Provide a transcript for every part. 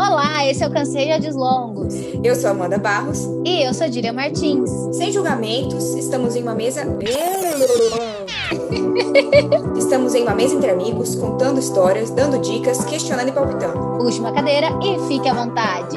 Olá, esse é o Canseia Longos. Eu sou Amanda Barros. E eu sou Dília Martins. Sem julgamentos, estamos em uma mesa. estamos em uma mesa entre amigos, contando histórias, dando dicas, questionando e palpitando. Puxe uma cadeira e fique à vontade.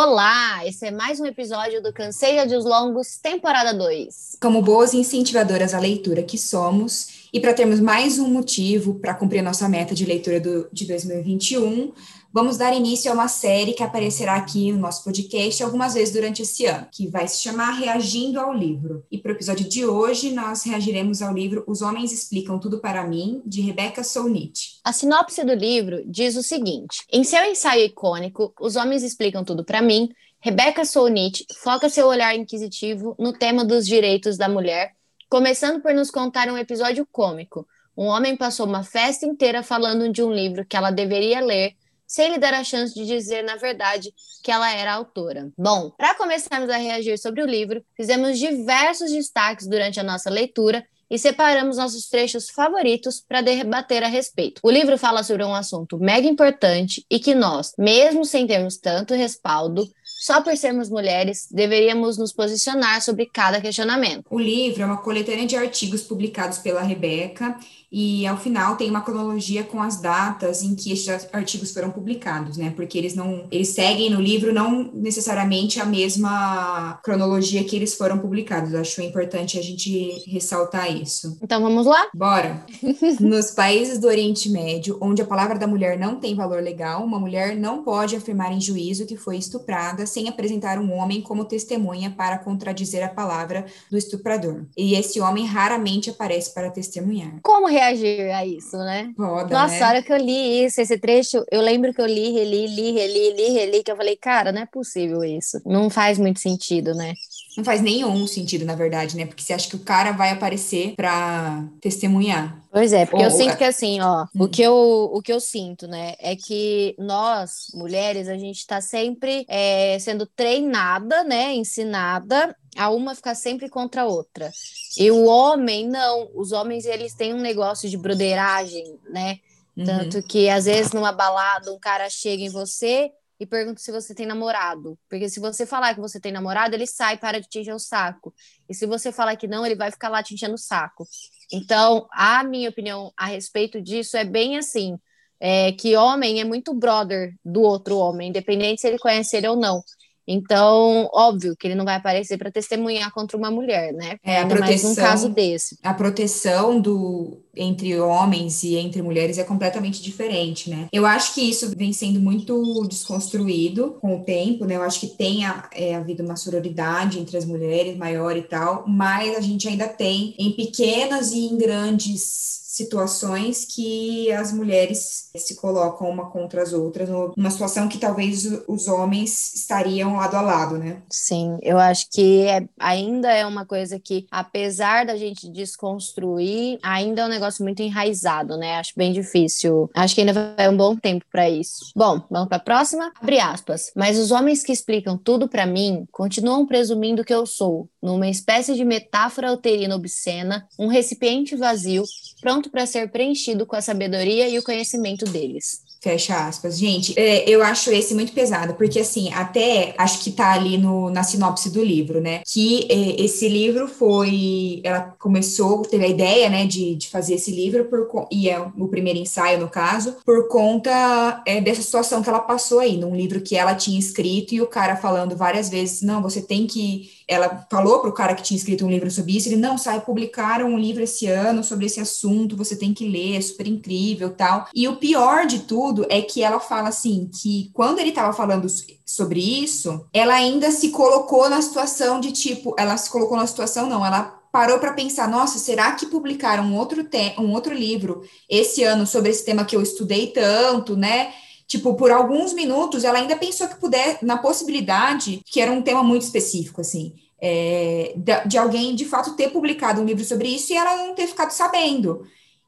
Olá, esse é mais um episódio do Canseia dos Longos, temporada 2. Como boas incentivadoras à leitura que somos, e para termos mais um motivo para cumprir nossa meta de leitura do, de 2021, vamos dar início a uma série que aparecerá aqui no nosso podcast algumas vezes durante esse ano, que vai se chamar Reagindo ao Livro. E para o episódio de hoje, nós reagiremos ao livro Os Homens Explicam Tudo para Mim, de Rebecca Solnit. A sinopse do livro diz o seguinte: em seu ensaio icônico, Os Homens Explicam Tudo para Mim, Rebecca Solnit foca seu olhar inquisitivo no tema dos direitos da mulher, começando por nos contar um episódio cômico. Um homem passou uma festa inteira falando de um livro que ela deveria ler sem lhe dar a chance de dizer, na verdade, que ela era autora. Bom, para começarmos a reagir sobre o livro, fizemos diversos destaques durante a nossa leitura e separamos nossos trechos favoritos para debater a respeito. O livro fala sobre um assunto mega importante e que nós, mesmo sem termos tanto respaldo, só por sermos mulheres, deveríamos nos posicionar sobre cada questionamento. O livro é uma coletânea de artigos publicados pela Rebeca e ao final tem uma cronologia com as datas em que esses artigos foram publicados, né? Porque eles não, eles seguem no livro não necessariamente a mesma cronologia que eles foram publicados. Eu acho importante a gente ressaltar isso. Então vamos lá? Bora. Nos países do Oriente Médio, onde a palavra da mulher não tem valor legal, uma mulher não pode afirmar em juízo que foi estuprada sem apresentar um homem como testemunha para contradizer a palavra do estuprador. E esse homem raramente aparece para testemunhar. Como reagir a isso, né? Foda, Nossa, né? a hora que eu li isso, esse trecho, eu lembro que eu li, reli, li, reli, li, reli, que eu falei, cara, não é possível isso. Não faz muito sentido, né? Não faz nenhum sentido, na verdade, né? Porque você acha que o cara vai aparecer para testemunhar. Pois é, porque Ou- eu sinto que assim, ó, Hum. o que eu, o que eu sinto, né, é que nós, mulheres, a gente tá sempre é, sendo treinada, né, ensinada a uma ficar sempre contra a outra. E o homem, não. Os homens, eles têm um negócio de broderagem, né? Uhum. Tanto que, às vezes, numa balada, um cara chega em você e pergunta se você tem namorado. Porque se você falar que você tem namorado, ele sai e para de te encher o saco. E se você falar que não, ele vai ficar lá te enchendo o saco. Então, a minha opinião a respeito disso é bem assim: é que homem é muito brother do outro homem, independente se ele conhece ele ou não. Então, óbvio que ele não vai aparecer para testemunhar contra uma mulher, né? É, a Ainda mais proteção- caso desse. a proteção do entre homens e entre mulheres é completamente diferente, né? Eu acho que isso vem sendo muito desconstruído com o tempo, né? Eu acho que tem é, havido uma sororidade entre as mulheres maior e tal, mas a gente ainda tem em pequenas e em grandes situações que as mulheres se colocam uma contra as outras, numa situação que talvez os homens estariam lado a lado, né? Sim, eu acho que é- ainda é uma coisa que, apesar da gente desconstruir, ainda é um negócio muito enraizado, né? Acho bem difícil. Acho que ainda vai um bom tempo para isso. Bom, vamos para a próxima? Abre aspas. Mas os homens que explicam tudo para mim continuam presumindo que eu sou, numa espécie de metáfora uterina obscena, um recipiente vazio, pronto para ser preenchido com a sabedoria e o conhecimento deles. Fecha aspas. Gente, é, eu acho esse muito pesado, porque assim, até acho que tá ali no, na sinopse do livro, né? Que é, esse livro foi. Ela começou, teve a ideia, né, de, de fazer esse livro, por, e é o primeiro ensaio, no caso, por conta é, dessa situação que ela passou aí, num livro que ela tinha escrito, e o cara falando várias vezes: não, você tem que. Ela falou pro cara que tinha escrito um livro sobre isso, ele não, sai, publicaram um livro esse ano sobre esse assunto, você tem que ler, é super incrível tal. E o pior de tudo é que ela fala assim, que quando ele tava falando sobre isso, ela ainda se colocou na situação de tipo, ela se colocou na situação, não, ela parou para pensar, nossa, será que publicaram um outro, um outro livro esse ano sobre esse tema que eu estudei tanto, né? Tipo, por alguns minutos, ela ainda pensou que puder, na possibilidade, que era um tema muito específico, assim, é, de, alguém de fato ter publicado um livro sobre isso e ela não ter ficado sabendo.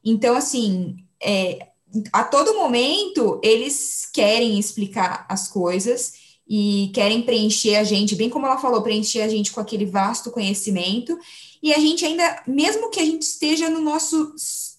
Então, assim, é, a todo momento eles querem explicar as coisas e querem preencher a gente, bem como ela falou, preencher a gente com aquele vasto conhecimento. E a gente ainda, mesmo que a gente esteja no nosso,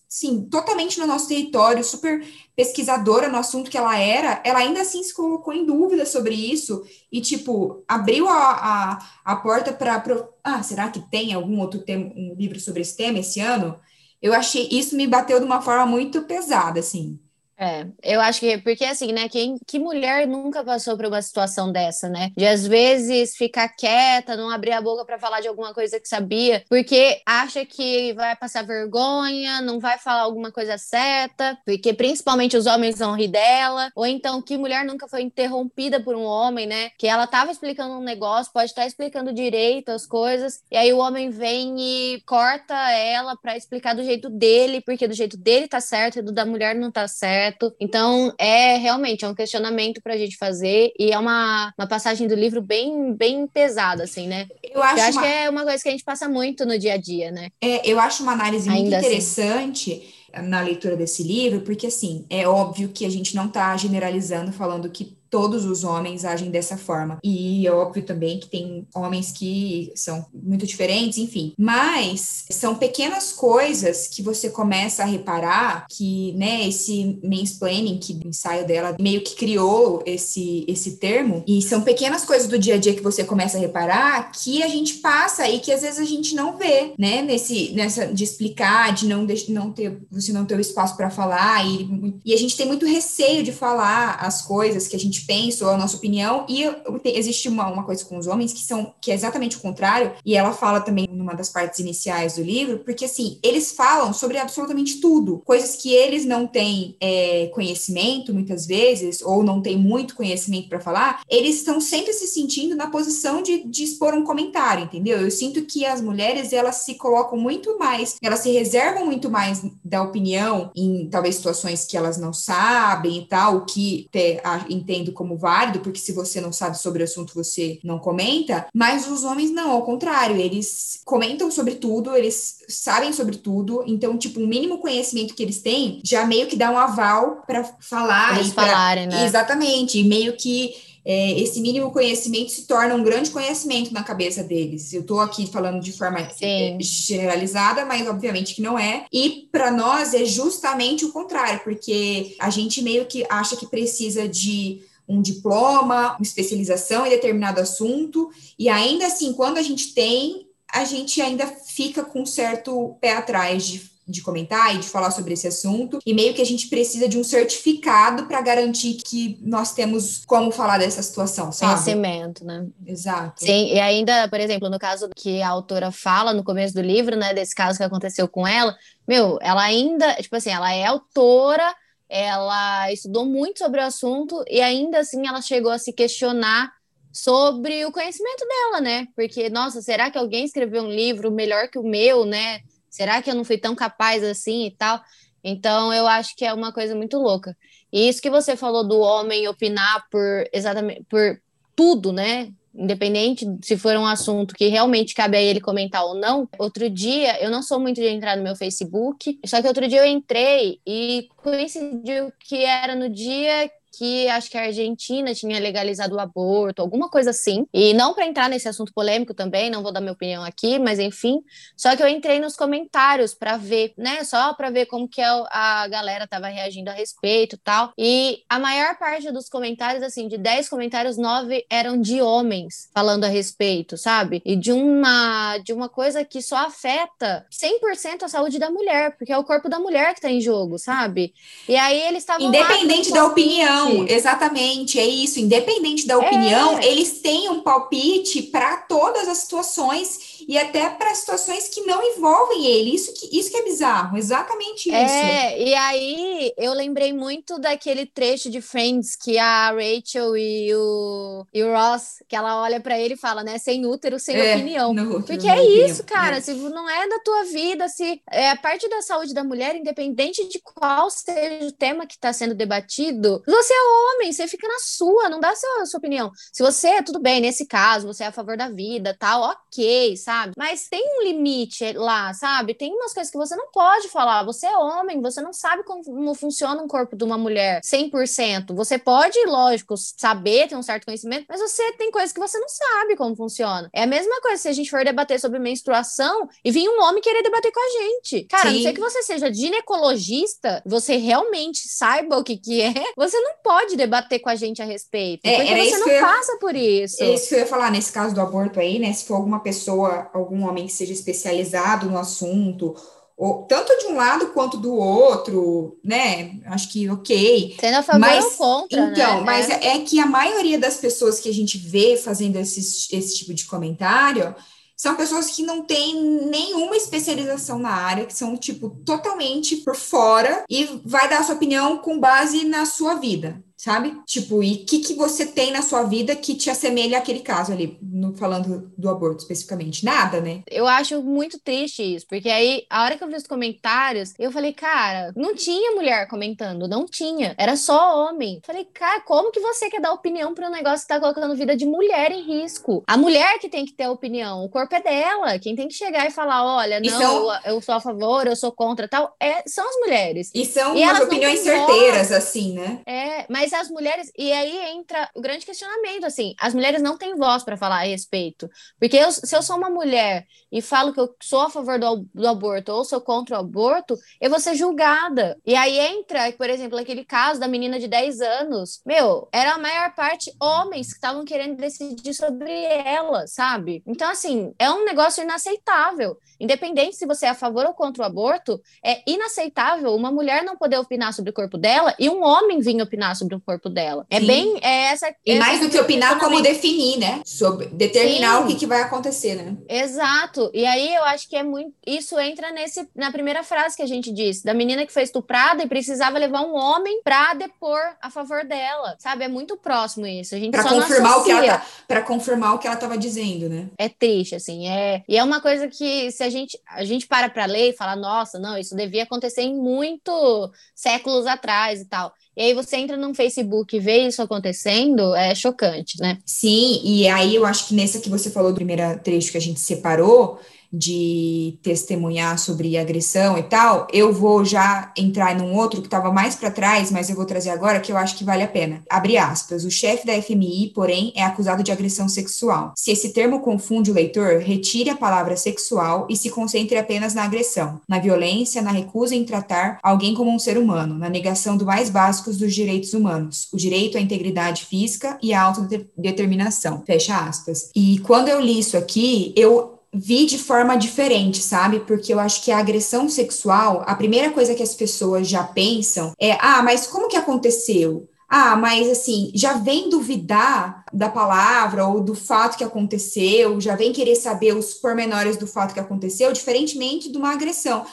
sim, totalmente no nosso território, super pesquisadora no assunto que ela era, ela ainda assim se colocou em dúvida sobre isso e, tipo, abriu a, a, a porta para. Ah, será que tem algum outro tema, um livro sobre esse tema esse ano? Eu achei, isso me bateu de uma forma muito pesada, assim. É, eu acho que, porque assim, né, quem, que mulher nunca passou por uma situação dessa, né? De às vezes ficar quieta, não abrir a boca para falar de alguma coisa que sabia, porque acha que vai passar vergonha, não vai falar alguma coisa certa, porque principalmente os homens vão rir dela, ou então que mulher nunca foi interrompida por um homem, né? Que ela tava explicando um negócio, pode estar explicando direito as coisas, e aí o homem vem e corta ela para explicar do jeito dele, porque do jeito dele tá certo e do da mulher não tá certo certo. Então, é realmente é um questionamento para a gente fazer e é uma, uma passagem do livro bem, bem pesada, assim, né? Eu acho, eu acho uma... que é uma coisa que a gente passa muito no dia a dia, né? É, eu acho uma análise Ainda muito assim. interessante. Assim na leitura desse livro, porque assim, é óbvio que a gente não está generalizando falando que todos os homens agem dessa forma. E é óbvio também que tem homens que são muito diferentes, enfim. Mas são pequenas coisas que você começa a reparar que, né, esse mansplaining, que o ensaio dela meio que criou esse, esse termo, e são pequenas coisas do dia a dia que você começa a reparar que a gente passa e que às vezes a gente não vê, né, nesse, nessa, de explicar, de não, de, não ter, você não ter o espaço para falar, e, e a gente tem muito receio de falar as coisas que a gente pensa ou a nossa opinião, e existe uma, uma coisa com os homens que são que é exatamente o contrário, e ela fala também numa das partes iniciais do livro, porque assim, eles falam sobre absolutamente tudo, coisas que eles não têm é, conhecimento muitas vezes, ou não têm muito conhecimento para falar, eles estão sempre se sentindo na posição de, de expor um comentário, entendeu? Eu sinto que as mulheres elas se colocam muito mais, elas se reservam muito mais da opinião em talvez situações que elas não sabem e tal, o que te, a, entendo como válido, porque se você não sabe sobre o assunto, você não comenta, mas os homens não, ao contrário, eles comentam sobre tudo, eles sabem sobre tudo, então, tipo, o mínimo conhecimento que eles têm já meio que dá um aval para falar. Eles falarem, né? Exatamente, e meio que é, esse mínimo conhecimento se torna um grande conhecimento na cabeça deles. Eu estou aqui falando de forma Sim. generalizada, mas obviamente que não é. E para nós é justamente o contrário, porque a gente meio que acha que precisa de um diploma, uma especialização em determinado assunto, e ainda assim, quando a gente tem, a gente ainda fica com um certo pé atrás de de comentar e de falar sobre esse assunto, e meio que a gente precisa de um certificado para garantir que nós temos como falar dessa situação, sabe? Conhecimento, né? Exato. Sim, e ainda, por exemplo, no caso que a autora fala no começo do livro, né, desse caso que aconteceu com ela, meu, ela ainda, tipo assim, ela é autora, ela estudou muito sobre o assunto e ainda assim ela chegou a se questionar sobre o conhecimento dela, né? Porque, nossa, será que alguém escreveu um livro melhor que o meu, né? Será que eu não fui tão capaz assim e tal? Então, eu acho que é uma coisa muito louca. E isso que você falou do homem opinar por exatamente por tudo, né? Independente se for um assunto que realmente cabe a ele comentar ou não. Outro dia, eu não sou muito de entrar no meu Facebook, só que outro dia eu entrei e coincidiu que era no dia que acho que a Argentina tinha legalizado o aborto, alguma coisa assim. E não para entrar nesse assunto polêmico também, não vou dar minha opinião aqui, mas enfim. Só que eu entrei nos comentários para ver, né? Só para ver como que a galera tava reagindo a respeito, tal. E a maior parte dos comentários, assim, de 10 comentários, 9 eram de homens falando a respeito, sabe? E de uma de uma coisa que só afeta 100% a saúde da mulher, porque é o corpo da mulher que tá em jogo, sabe? E aí eles estavam Independente da opinião opinião, exatamente, é isso. Independente da opinião, é. eles têm um palpite para todas as situações e até para situações que não envolvem ele. Isso que, isso que é bizarro, exatamente isso. É, e aí eu lembrei muito daquele trecho de Friends que a Rachel e o, e o Ross, que ela olha para ele e fala, né, sem útero, sem é, opinião. Útero, Porque é opinião. isso, cara, é. se não é da tua vida, se é a parte da saúde da mulher, independente de qual seja o tema que está sendo debatido, você é homem, você fica na sua, não dá a sua, a sua opinião. Se você, tudo bem, nesse caso, você é a favor da vida, tal, ok, sabe? Sabe? Mas tem um limite lá, sabe? Tem umas coisas que você não pode falar. Você é homem, você não sabe como funciona um corpo de uma mulher 100%. Você pode, lógico, saber, ter um certo conhecimento, mas você tem coisas que você não sabe como funciona. É a mesma coisa se a gente for debater sobre menstruação e vir um homem querer debater com a gente. Cara, Sim. a não ser que você seja ginecologista, você realmente saiba o que que é, você não pode debater com a gente a respeito. É, porque você não eu, passa por isso. É isso que eu ia falar nesse caso do aborto aí, né? Se for alguma pessoa, algum homem que seja especializado no assunto, ou, tanto de um lado quanto do outro, né? Acho que ok. Sendo a favor mas, ou contra, Então, né? mas é. é que a maioria das pessoas que a gente vê fazendo esse, esse tipo de comentário são pessoas que não têm nenhuma especialização na área, que são, tipo, totalmente por fora e vai dar a sua opinião com base na sua vida sabe? Tipo, e o que, que você tem na sua vida que te assemelha àquele caso ali, no, falando do aborto especificamente? Nada, né? Eu acho muito triste isso, porque aí, a hora que eu vi os comentários, eu falei, cara, não tinha mulher comentando, não tinha, era só homem. Falei, cara, como que você quer dar opinião para um negócio que tá colocando vida de mulher em risco? A mulher que tem que ter opinião, o corpo é dela, quem tem que chegar e falar, olha, não, são... eu, eu, sou a favor, eu sou contra, tal, é, são as mulheres. E são e umas opiniões certeiras, voz. assim, né? É, mas as mulheres. E aí entra o grande questionamento: assim, as mulheres não têm voz para falar a respeito. Porque eu, se eu sou uma mulher e falo que eu sou a favor do, do aborto ou sou contra o aborto, eu vou ser julgada. E aí entra, por exemplo, aquele caso da menina de 10 anos. Meu, era a maior parte homens que estavam querendo decidir sobre ela, sabe? Então, assim, é um negócio inaceitável. Independente se você é a favor ou contra o aborto, é inaceitável uma mulher não poder opinar sobre o corpo dela e um homem vir opinar sobre o corpo dela. É Sim. bem é essa. E essa mais do que opinar, como definir, né? Sobre determinar Sim. o que, que vai acontecer, né? Exato. E aí eu acho que é muito. Isso entra nesse na primeira frase que a gente disse, da menina que foi estuprada e precisava levar um homem pra depor a favor dela. Sabe? É muito próximo isso. A gente pra confirmar o que ela tá, para confirmar o que ela estava dizendo, né? É triste, assim. É, e é uma coisa que se a gente, a gente para pra ler e fala, nossa, não, isso devia acontecer em muito séculos atrás e tal. E aí você entra no Facebook e vê isso acontecendo, é chocante, né? Sim, e aí eu acho que nessa que você falou do primeiro trecho que a gente separou, de testemunhar sobre agressão e tal, eu vou já entrar num outro que estava mais para trás, mas eu vou trazer agora que eu acho que vale a pena. Abre aspas. O chefe da FMI, porém, é acusado de agressão sexual. Se esse termo confunde o leitor, retire a palavra sexual e se concentre apenas na agressão, na violência, na recusa em tratar alguém como um ser humano, na negação do mais básicos dos direitos humanos, o direito à integridade física e à autodeterminação. Fecha aspas. E quando eu li isso aqui, eu vi de forma diferente, sabe? Porque eu acho que a agressão sexual, a primeira coisa que as pessoas já pensam é: ah, mas como que aconteceu? Ah, mas assim, já vem duvidar da palavra ou do fato que aconteceu, já vem querer saber os pormenores do fato que aconteceu, diferentemente de uma agressão.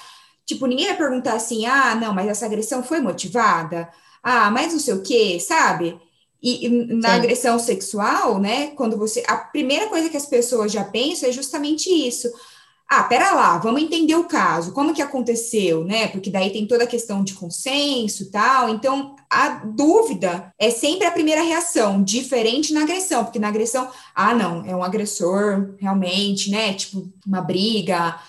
Tipo, ninguém vai perguntar assim: ah, não, mas essa agressão foi motivada? Ah, mas não sei o quê, sabe? E, e na Sim. agressão sexual, né, quando você. A primeira coisa que as pessoas já pensam é justamente isso. Ah, pera lá, vamos entender o caso, como que aconteceu, né? Porque daí tem toda a questão de consenso e tal. Então, a dúvida é sempre a primeira reação, diferente na agressão, porque na agressão, ah, não, é um agressor, realmente, né? Tipo, uma briga,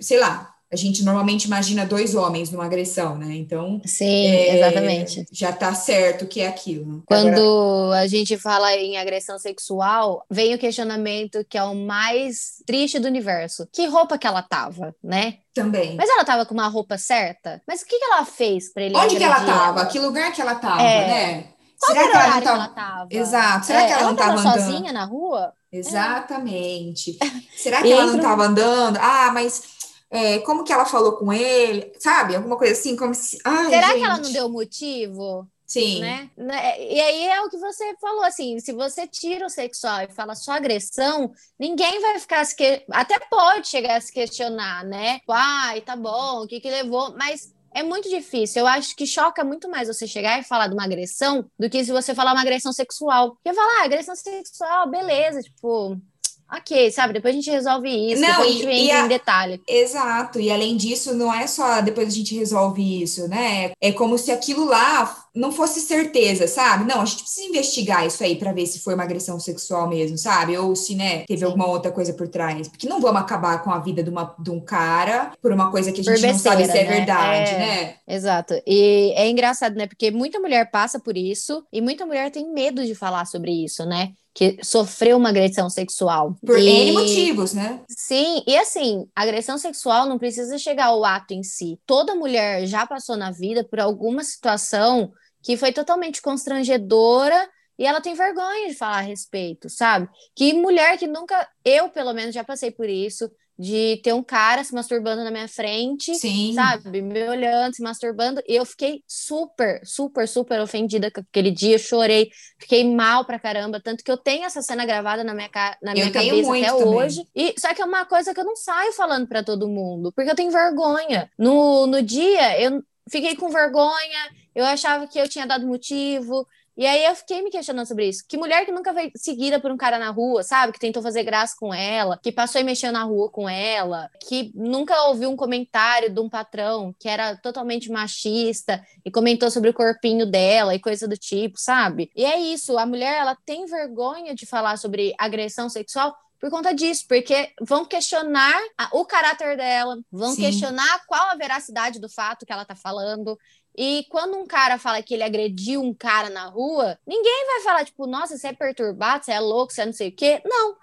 sei lá, a gente normalmente imagina dois homens numa agressão, né? Então. Sim, é, exatamente. Já tá certo que é aquilo. Quando Agora... a gente fala em agressão sexual, vem o questionamento que é o mais triste do universo. Que roupa que ela tava, né? Também. Mas ela tava com uma roupa certa? Mas o que, que ela fez para ele? Onde que ela tava? Ela? Que lugar que ela tava, é. né? Qual Será que ela, tava... ela tava? Exato. Será é, que ela, ela não tava, tava sozinha na rua? Exatamente. É. Será que ela não tava andando? Ah, mas é, como que ela falou com ele, sabe? Alguma coisa assim, como se. Ai, Será gente. que ela não deu motivo? Sim. Né? né? E aí é o que você falou, assim, se você tira o sexual e fala só agressão, ninguém vai ficar se que... até pode chegar a se questionar, né? Ai, tá bom, o que que levou? Mas é muito difícil. Eu acho que choca muito mais você chegar e falar de uma agressão do que se você falar uma agressão sexual. Porque falar, ah, agressão sexual, beleza, tipo, ok, sabe? Depois a gente resolve isso, Não, depois a e- gente e entra a- em detalhe. Exato, e além disso, não é só depois a gente resolve isso, né? É como se aquilo lá não fosse certeza, sabe? Não, a gente precisa investigar isso aí para ver se foi uma agressão sexual mesmo, sabe? Ou se, né, teve Sim. alguma outra coisa por trás. Porque não vamos acabar com a vida de, uma, de um cara por uma coisa que a gente não sabe se é besteira, né? verdade, É. né? Exato. E é engraçado, né? Porque muita mulher passa por isso e muita mulher tem medo de falar sobre isso, né? Que sofreu uma agressão sexual. Por E- N motivos, né? Sim, e assim, agressão sexual não precisa chegar ao ato em si. Toda mulher já passou na vida por alguma situação que foi totalmente constrangedora e ela tem vergonha de falar a respeito, sabe? Que mulher que nunca, eu pelo menos já passei por isso, de ter um cara se masturbando na minha frente, Sim. sabe? Me olhando, se masturbando, e eu fiquei super, super, super ofendida com aquele dia, chorei, fiquei mal pra caramba, tanto que eu tenho essa cena gravada na minha, na Eu minha cabeça até também. hoje. E só que é uma coisa que eu não saio falando pra todo mundo, porque eu tenho vergonha. No, no dia, eu fiquei com vergonha, eu achava que eu tinha dado motivo. E aí eu fiquei me questionando sobre isso. Que mulher que nunca foi seguida por um cara na rua, sabe? Que tentou fazer graça com ela, que passou e mexeu na rua com ela, que nunca ouviu um comentário de um patrão que era totalmente machista e comentou sobre o corpinho dela e coisa do tipo, sabe? E é isso, a mulher ela tem vergonha de falar sobre agressão sexual por conta disso, porque vão questionar a- o caráter dela, vão Sim. questionar qual a veracidade do fato que ela tá falando. E quando um cara fala que ele agrediu um cara na rua, ninguém vai falar, tipo, nossa, você é perturbado, você é louco, você é não sei o quê. Não.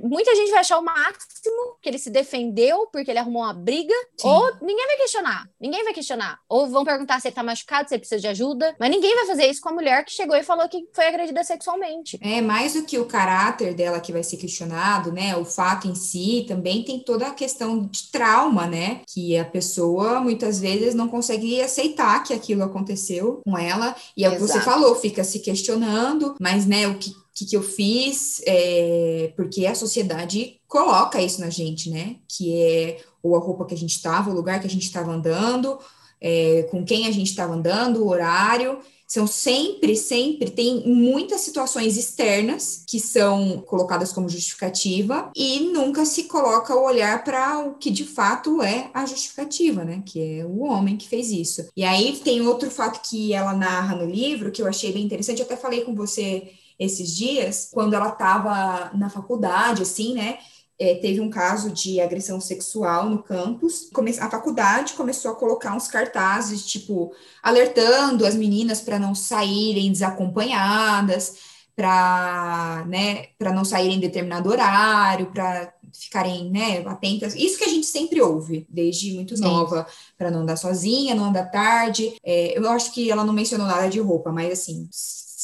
Muita gente vai achar o máximo que ele se defendeu porque ele arrumou uma briga, Sim. ou ninguém vai questionar. Ninguém vai questionar. Ou vão perguntar se ele tá machucado, se ele precisa de ajuda. Mas ninguém vai fazer isso com a mulher que chegou e falou que foi agredida sexualmente. É mais do que o caráter dela que vai ser questionado, né? O fato em si também tem toda a questão de trauma, né? Que a pessoa muitas vezes não consegue aceitar que aquilo aconteceu com ela. E é o que você falou, fica se questionando, mas né, o que, que, que eu fiz? É, porque a sociedade coloca isso na gente, né? Que é ou a roupa que a gente estava, o lugar que a gente estava andando, é, com quem a gente estava andando, o horário. São sempre, sempre, tem muitas situações externas que são colocadas como justificativa e nunca se coloca o olhar para o que de fato é a justificativa, né? Que é o homem que fez isso. E aí tem outro fato que ela narra no livro que eu achei bem interessante, eu até falei com você esses dias, quando ela estava na faculdade, assim, né? É, teve um caso de agressão sexual no campus. Come- A faculdade começou a colocar uns cartazes, tipo, alertando as meninas para não saírem desacompanhadas, para né, não saírem em determinado horário, para ficarem né, atentas. Isso que a gente sempre ouve, desde muito Sim. nova, para não andar sozinha, não andar tarde. É, eu acho que ela não mencionou nada de roupa, mas assim.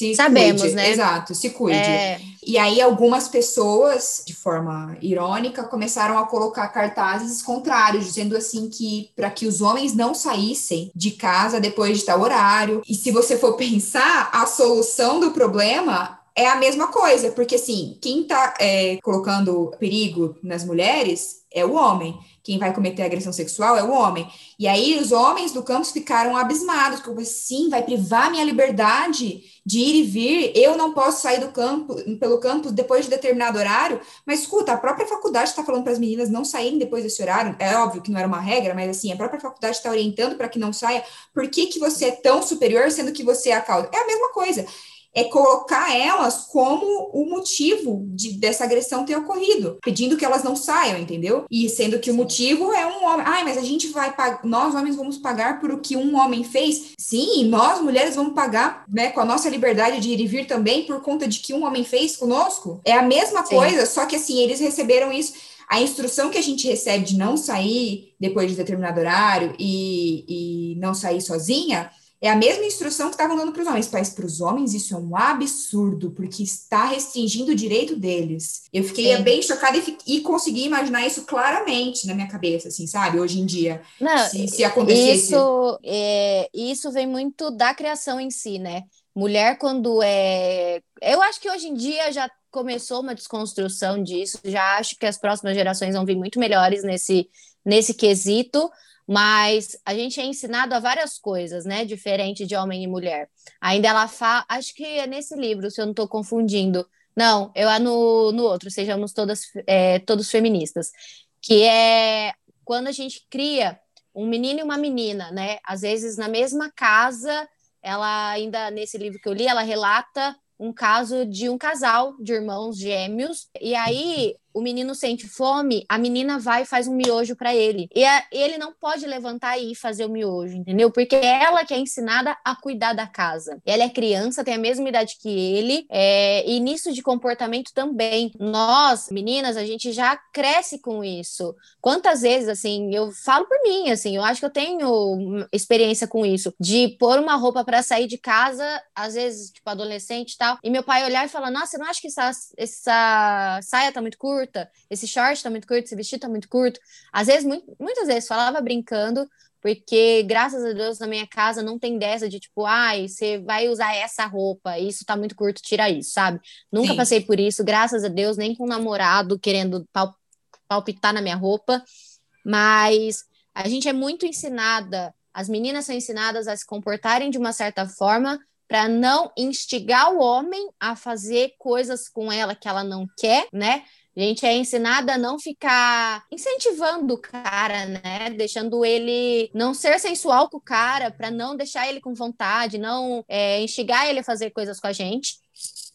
Se Sabemos, cuide. né? Exato, se cuide. É, E aí algumas pessoas, de forma irônica, começaram a colocar cartazes contrários, dizendo assim que para que os homens não saíssem de casa depois de tal horário. E se você for pensar, a solução do problema é a mesma coisa, porque assim, quem tá é, colocando perigo nas mulheres é o homem. Quem vai cometer agressão sexual é o homem. E aí os homens do campus ficaram abismados, como assim, vai privar minha liberdade de ir e vir, eu não posso sair do campo, pelo campus depois de determinado horário, mas escuta, a própria faculdade está falando para as meninas não saírem depois desse horário, é óbvio que não era uma regra, mas assim, a própria faculdade está orientando para que não saia, por que, que você é tão superior sendo que você é a causa? É a mesma coisa, é colocar elas como o motivo de, dessa agressão ter ocorrido, pedindo que elas não saiam, entendeu? E sendo que o motivo é um homem. Ai, mas a gente vai pagar, nós homens vamos pagar por o que um homem fez? Sim, nós mulheres vamos pagar, né, com a nossa liberdade de ir e vir também por conta de que um homem fez conosco? É a mesma Sim. coisa, só que assim, eles receberam isso. A instrução que a gente recebe de não sair depois de determinado horário e, e não sair sozinha é a mesma instrução que estavam dando para os homens, mas para os homens isso é um absurdo, porque está restringindo o direito deles. Eu fiquei Sim. bem chocada e, e consegui imaginar isso claramente na minha cabeça, assim, sabe? Hoje em dia, não, se, se acontecesse. Isso, é, isso vem muito da criação em si, né? Mulher, quando é. Eu acho que hoje em dia já começou uma desconstrução disso, já acho que as próximas gerações vão vir muito melhores nesse, nesse quesito, mas a gente é ensinado a várias coisas, né? Diferente de homem e mulher. Ainda ela fala. Acho que é nesse livro, se eu não estou confundindo. Não, eu no, no outro, sejamos todas é, todos feministas, que é quando a gente cria um menino e uma menina, né? Às vezes na mesma casa, ela ainda nesse livro que eu li, ela relata um caso de um casal de irmãos gêmeos, e aí o menino sente fome, a menina vai e faz um miojo para ele. E a, ele não pode levantar e ir fazer o miojo, entendeu? Porque ela que é ensinada a cuidar da casa. Ela é criança, tem a mesma idade que ele, é, e nisso de comportamento também. Nós, meninas, a gente já cresce com isso. Quantas vezes, assim, eu falo por mim, assim, eu acho que eu tenho experiência com isso, de pôr uma roupa para sair de casa, às vezes, tipo, adolescente e tal, e meu pai olhar e falar: Nossa, você não acha que essa, essa saia tá muito curta? Curta, esse short tá muito curto, esse vestido tá muito curto. Às vezes, muito, muitas vezes, falava brincando, porque graças a Deus na minha casa não tem dessa de tipo, ai, você vai usar essa roupa, isso tá muito curto, tira isso, sabe? Nunca Sim. passei por isso, graças a Deus, nem com um namorado querendo pal palpitar na minha roupa, mas a gente é muito ensinada, as meninas são ensinadas a se comportarem de uma certa forma para não instigar o homem a fazer coisas com ela que ela não quer, né? A gente é ensinada a não ficar incentivando o cara, né? Deixando ele não ser sensual com o cara, para não deixar ele com vontade, não é, instigar ele a fazer coisas com a gente.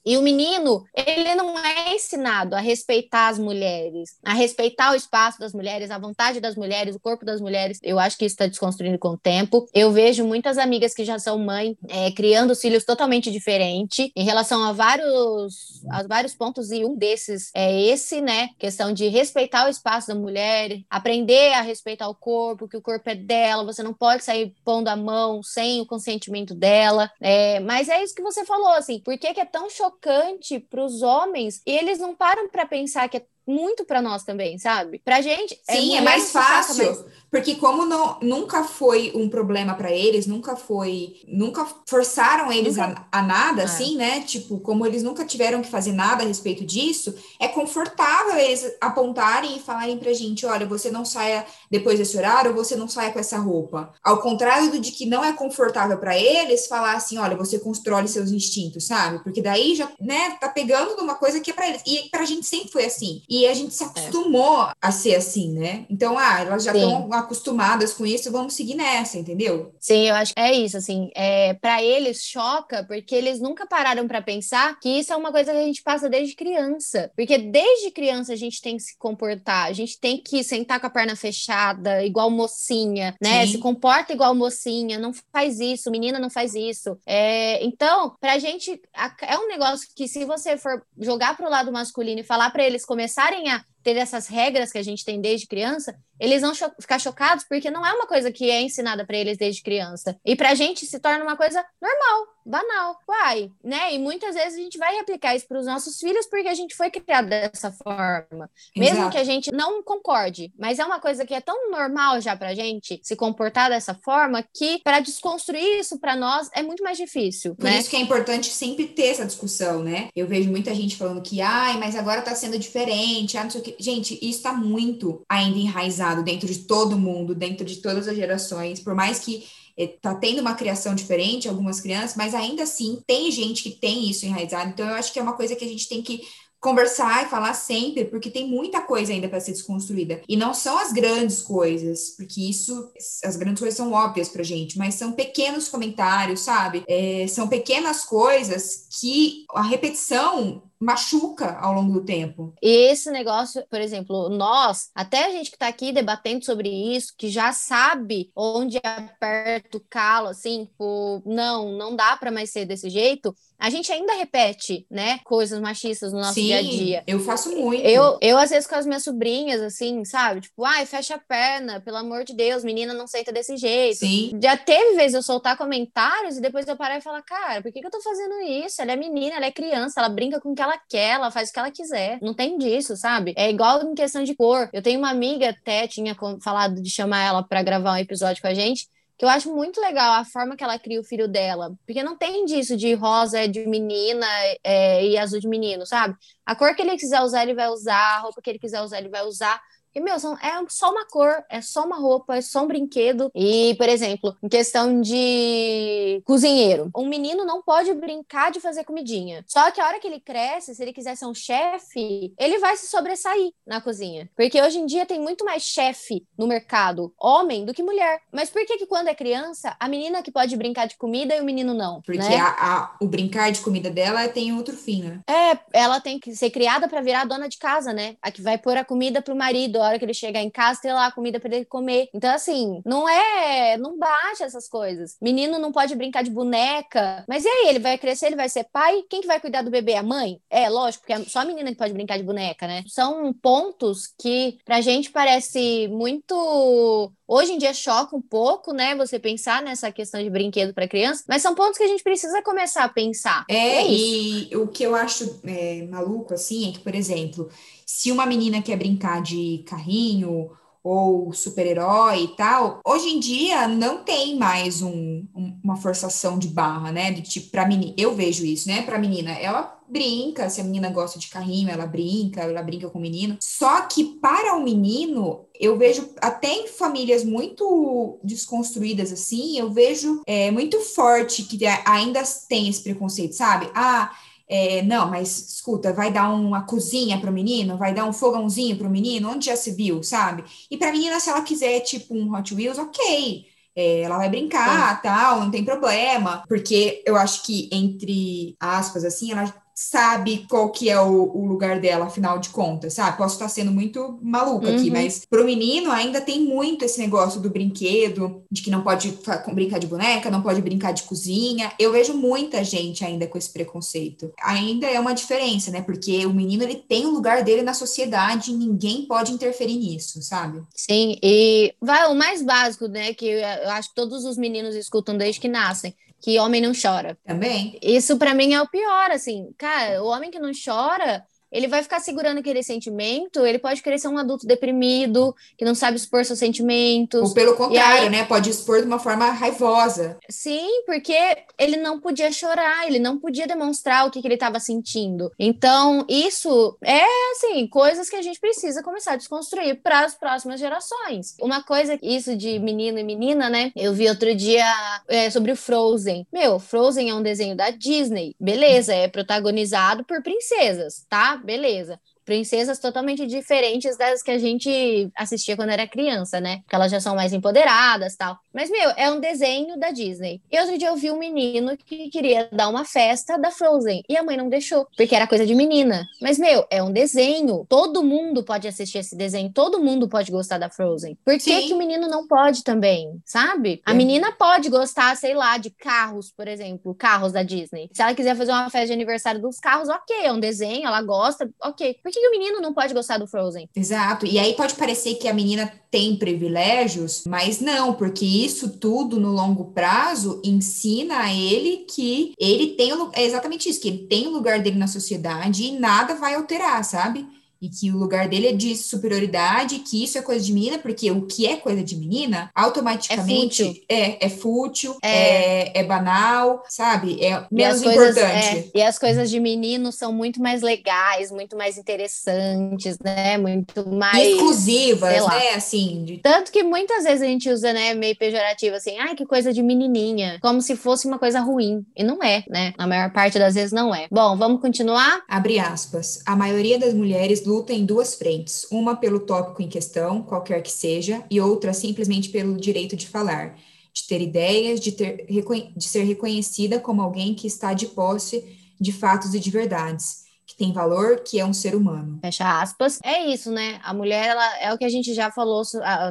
E o menino, ele não é ensinado a respeitar as mulheres, a respeitar o espaço das mulheres, a vontade das mulheres, o corpo das mulheres. Eu acho que isso está desconstruindo com o tempo. Eu vejo muitas amigas que já são mãe é, criando filhos totalmente diferente em relação a vários, a vários pontos, e um desses é esse, né? Questão de respeitar o espaço da mulher, aprender a respeitar o corpo, que o corpo é dela, você não pode sair pondo a mão sem o consentimento dela. É, mas é isso que você falou, assim, por que, que é tão chocante? Chocante para os homens e eles não param para pensar que é muito para nós também, sabe? Pra gente. É Sim, é, é mais fácil. Porque como não, nunca foi um problema para eles, nunca foi, nunca forçaram eles nunca... A, a, nada, é. assim, né? Tipo, como eles nunca tiveram que fazer nada a respeito disso, é confortável eles apontarem e falarem pra gente, olha, você não saia depois desse horário, ou você não saia com essa roupa. Ao contrário do de que não é confortável para eles falar assim, olha, você controle seus instintos, sabe? Porque daí já, né, tá pegando numa coisa que é para eles. E pra gente sempre foi assim. E a gente se acostumou é. a ser assim, né? Então, ah, elas já estão acostumadas com isso, vamos seguir nessa, entendeu? Sim, eu acho que é isso, assim, é, para eles choca, porque eles nunca pararam para pensar que isso é uma coisa que a gente passa desde criança, porque desde criança a gente tem que se comportar, a gente tem que sentar com a perna fechada, igual mocinha, né? Sim. Se comporta igual mocinha, não faz isso, menina não faz isso. É, então, pra gente, é um negócio que se você for jogar pro lado masculino e falar para eles começarem a ter essas regras que a gente tem desde criança, eles vão cho ficar chocados porque não é uma coisa que é ensinada para eles desde criança. E para a gente se torna uma coisa normal, banal. Uai, né? E muitas vezes a gente vai replicar isso para os nossos filhos porque a gente foi criado dessa forma. Mesmo Exato. que a gente não concorde, mas é uma coisa que é tão normal já para a gente se comportar dessa forma que para desconstruir isso para nós é muito mais difícil. Por né? isso que é importante sempre ter essa discussão, né? Eu vejo muita gente falando que, ai, mas agora tá sendo diferente, ah, não sei o que gente, isso está muito ainda enraizado dentro de todo mundo, dentro de todas as gerações, por mais que está eh, tendo uma criação diferente, algumas crianças, mas ainda assim tem gente que tem isso enraizado. Então, eu acho que é uma coisa que a gente tem que conversar e falar sempre, porque tem muita coisa ainda para ser desconstruída. E não são as grandes coisas, porque isso, as grandes coisas são óbvias pra gente, mas são pequenos comentários, sabe? É, são pequenas coisas que a repetição machuca ao longo do tempo. E esse negócio, por exemplo, nós, até a gente que está aqui debatendo sobre isso, que já sabe onde aperta o calo, assim, tipo, não, não dá para mais ser desse jeito, a gente ainda repete, né, coisas machistas no nosso Sim, dia a dia. Eu faço muito. Eu, eu, às vezes, com as minhas sobrinhas, assim, sabe? Tipo, ai, fecha a perna, pelo amor de Deus, menina não senta desse jeito. Sim. Já teve vez eu soltar comentários e depois eu parar e falar, cara, por que, que eu tô fazendo isso? Ela é menina, ela é criança, ela brinca com o que ela quer, ela faz o que ela quiser. Não tem disso, sabe? É igual em questão de cor. Eu tenho uma amiga, até tinha falado de chamar ela para gravar um episódio com a gente, que eu acho muito legal a forma que ela cria o filho dela, porque não tem disso de rosa é de menina é, e azul de menino, sabe? A cor que ele quiser usar, ele vai usar, a roupa que ele quiser usar, ele vai usar. E, meu, são, é só uma cor, é só uma roupa, é só um brinquedo. E, por exemplo, em questão de cozinheiro, um menino não pode brincar de fazer comidinha. Só que a hora que ele cresce, se ele quiser ser um chefe, ele vai se sobressair na cozinha. Porque hoje em dia tem muito mais chefe no mercado, homem, do que mulher. Mas por que que quando é criança, a menina que pode brincar de comida e o menino não? Porque né? a, a, o brincar de comida dela tem outro fim, né? É, ela tem que ser criada para virar dona de casa, né? A que vai pôr a comida pro marido, hora que ele chegar em casa, ter lá comida para ele comer. Então, assim, não é. Não baixa essas coisas. Menino não pode brincar de boneca. Mas e aí? Ele vai crescer, ele vai ser pai? Quem que vai cuidar do bebê? A mãe? É, lógico, porque é só a menina que pode brincar de boneca, né? São pontos que pra gente parece muito Hoje em dia choca um pouco, né? Você pensar nessa questão de brinquedo para criança, mas são pontos que a gente precisa começar a pensar. É, é e o que eu acho é, maluco, assim, é que, por exemplo, se uma menina quer brincar de carrinho ou super-herói e tal, hoje em dia não tem mais um, um, uma forçação de barra, né? Tipo, pra menina, eu vejo isso, né? Pra menina, ela brinca, se a menina gosta de carrinho, ela brinca, ela brinca com o menino. Só que para o menino, eu vejo até em famílias muito desconstruídas assim, eu vejo é, muito forte que ainda tem esse preconceito, sabe? Ah, é, não, mas escuta, vai dar uma cozinha para o menino, vai dar um fogãozinho para o menino, onde já se viu, sabe? E para a menina, se ela quiser, tipo, um Hot Wheels, ok. É, ela vai brincar, Sim. tal, não tem problema, porque eu acho que entre aspas, assim, ela sabe qual que é o, o, lugar dela, afinal de contas, sabe? Posso estar sendo muito maluca uhum. aqui, mas pro menino ainda tem muito esse negócio do brinquedo, de que não pode brincar de boneca, não pode brincar de cozinha. Eu vejo muita gente ainda com esse preconceito. Ainda é uma diferença, né? Porque o menino ele tem o lugar dele na sociedade e ninguém pode interferir nisso, sabe? Sim, e vai o mais básico, né? Que eu acho que todos os meninos escutam desde que nascem que homem não chora. Também. Isso para mim é o pior, assim. Cara, o homem que não chora, ele vai ficar segurando aquele sentimento, ele pode querer ser um adulto deprimido, que não sabe expor seus sentimentos. Ou pelo contrário, aí... né? Pode expor de uma forma raivosa. Sim, porque ele não podia chorar, ele não podia demonstrar o que, que ele estava sentindo. Então, isso é, assim, coisas que a gente precisa começar a desconstruir para as próximas gerações. Uma coisa, isso de menino e menina, né? Eu vi outro dia é, sobre o Frozen. Meu, Frozen é um desenho da Disney. Beleza, é protagonizado por princesas, tá? Beleza princesas totalmente diferentes das que a gente assistia quando era criança, né? Que elas já são mais empoderadas tal. Mas, meu, é um desenho da Disney. E outro dia eu vi um menino que queria dar uma festa da Frozen e a mãe não deixou, porque era coisa de menina. Mas, meu, é um desenho. Todo mundo pode assistir esse desenho, todo mundo pode gostar da Frozen. Por que, que o menino não pode também, sabe? A menina pode gostar, sei lá, de carros, por exemplo, carros da Disney. Se ela quiser fazer uma festa de aniversário dos carros, ok, é um desenho, ela gosta, ok. Por que, que o menino não pode gostar do Frozen? Exato. E aí pode parecer que a menina tem privilégios, mas não, porque isso tudo no longo prazo ensina a ele que ele tem é exatamente isso, que ele tem o lugar dele na sociedade e nada vai alterar, sabe? E que o lugar dele é de superioridade, que isso é coisa de menina, porque o que é coisa de menina, automaticamente é, é fútil, é, é, é, banal, sabe? É menos coisas, importante. É, e as coisas de menino são muito mais legais, muito mais interessantes, né? Muito mais. Exclusivas, né? Assim. De... Tanto que muitas vezes a gente usa, né, meio pejorativo, assim, ai, que coisa de menininha, como se fosse uma coisa ruim. E não é, né? Na maior parte das vezes não é. Bom, vamos continuar? Abre aspas. A maioria das mulheres luta em duas frentes, uma pelo tópico em questão, qualquer que seja, e outra simplesmente pelo direito de falar, de ter ideias, de, ter, de ser reconhecida como alguém que está de posse de fatos e de verdades que tem valor, que é um ser humano. Fecha aspas. É isso, né? A mulher, ela é o que a gente já falou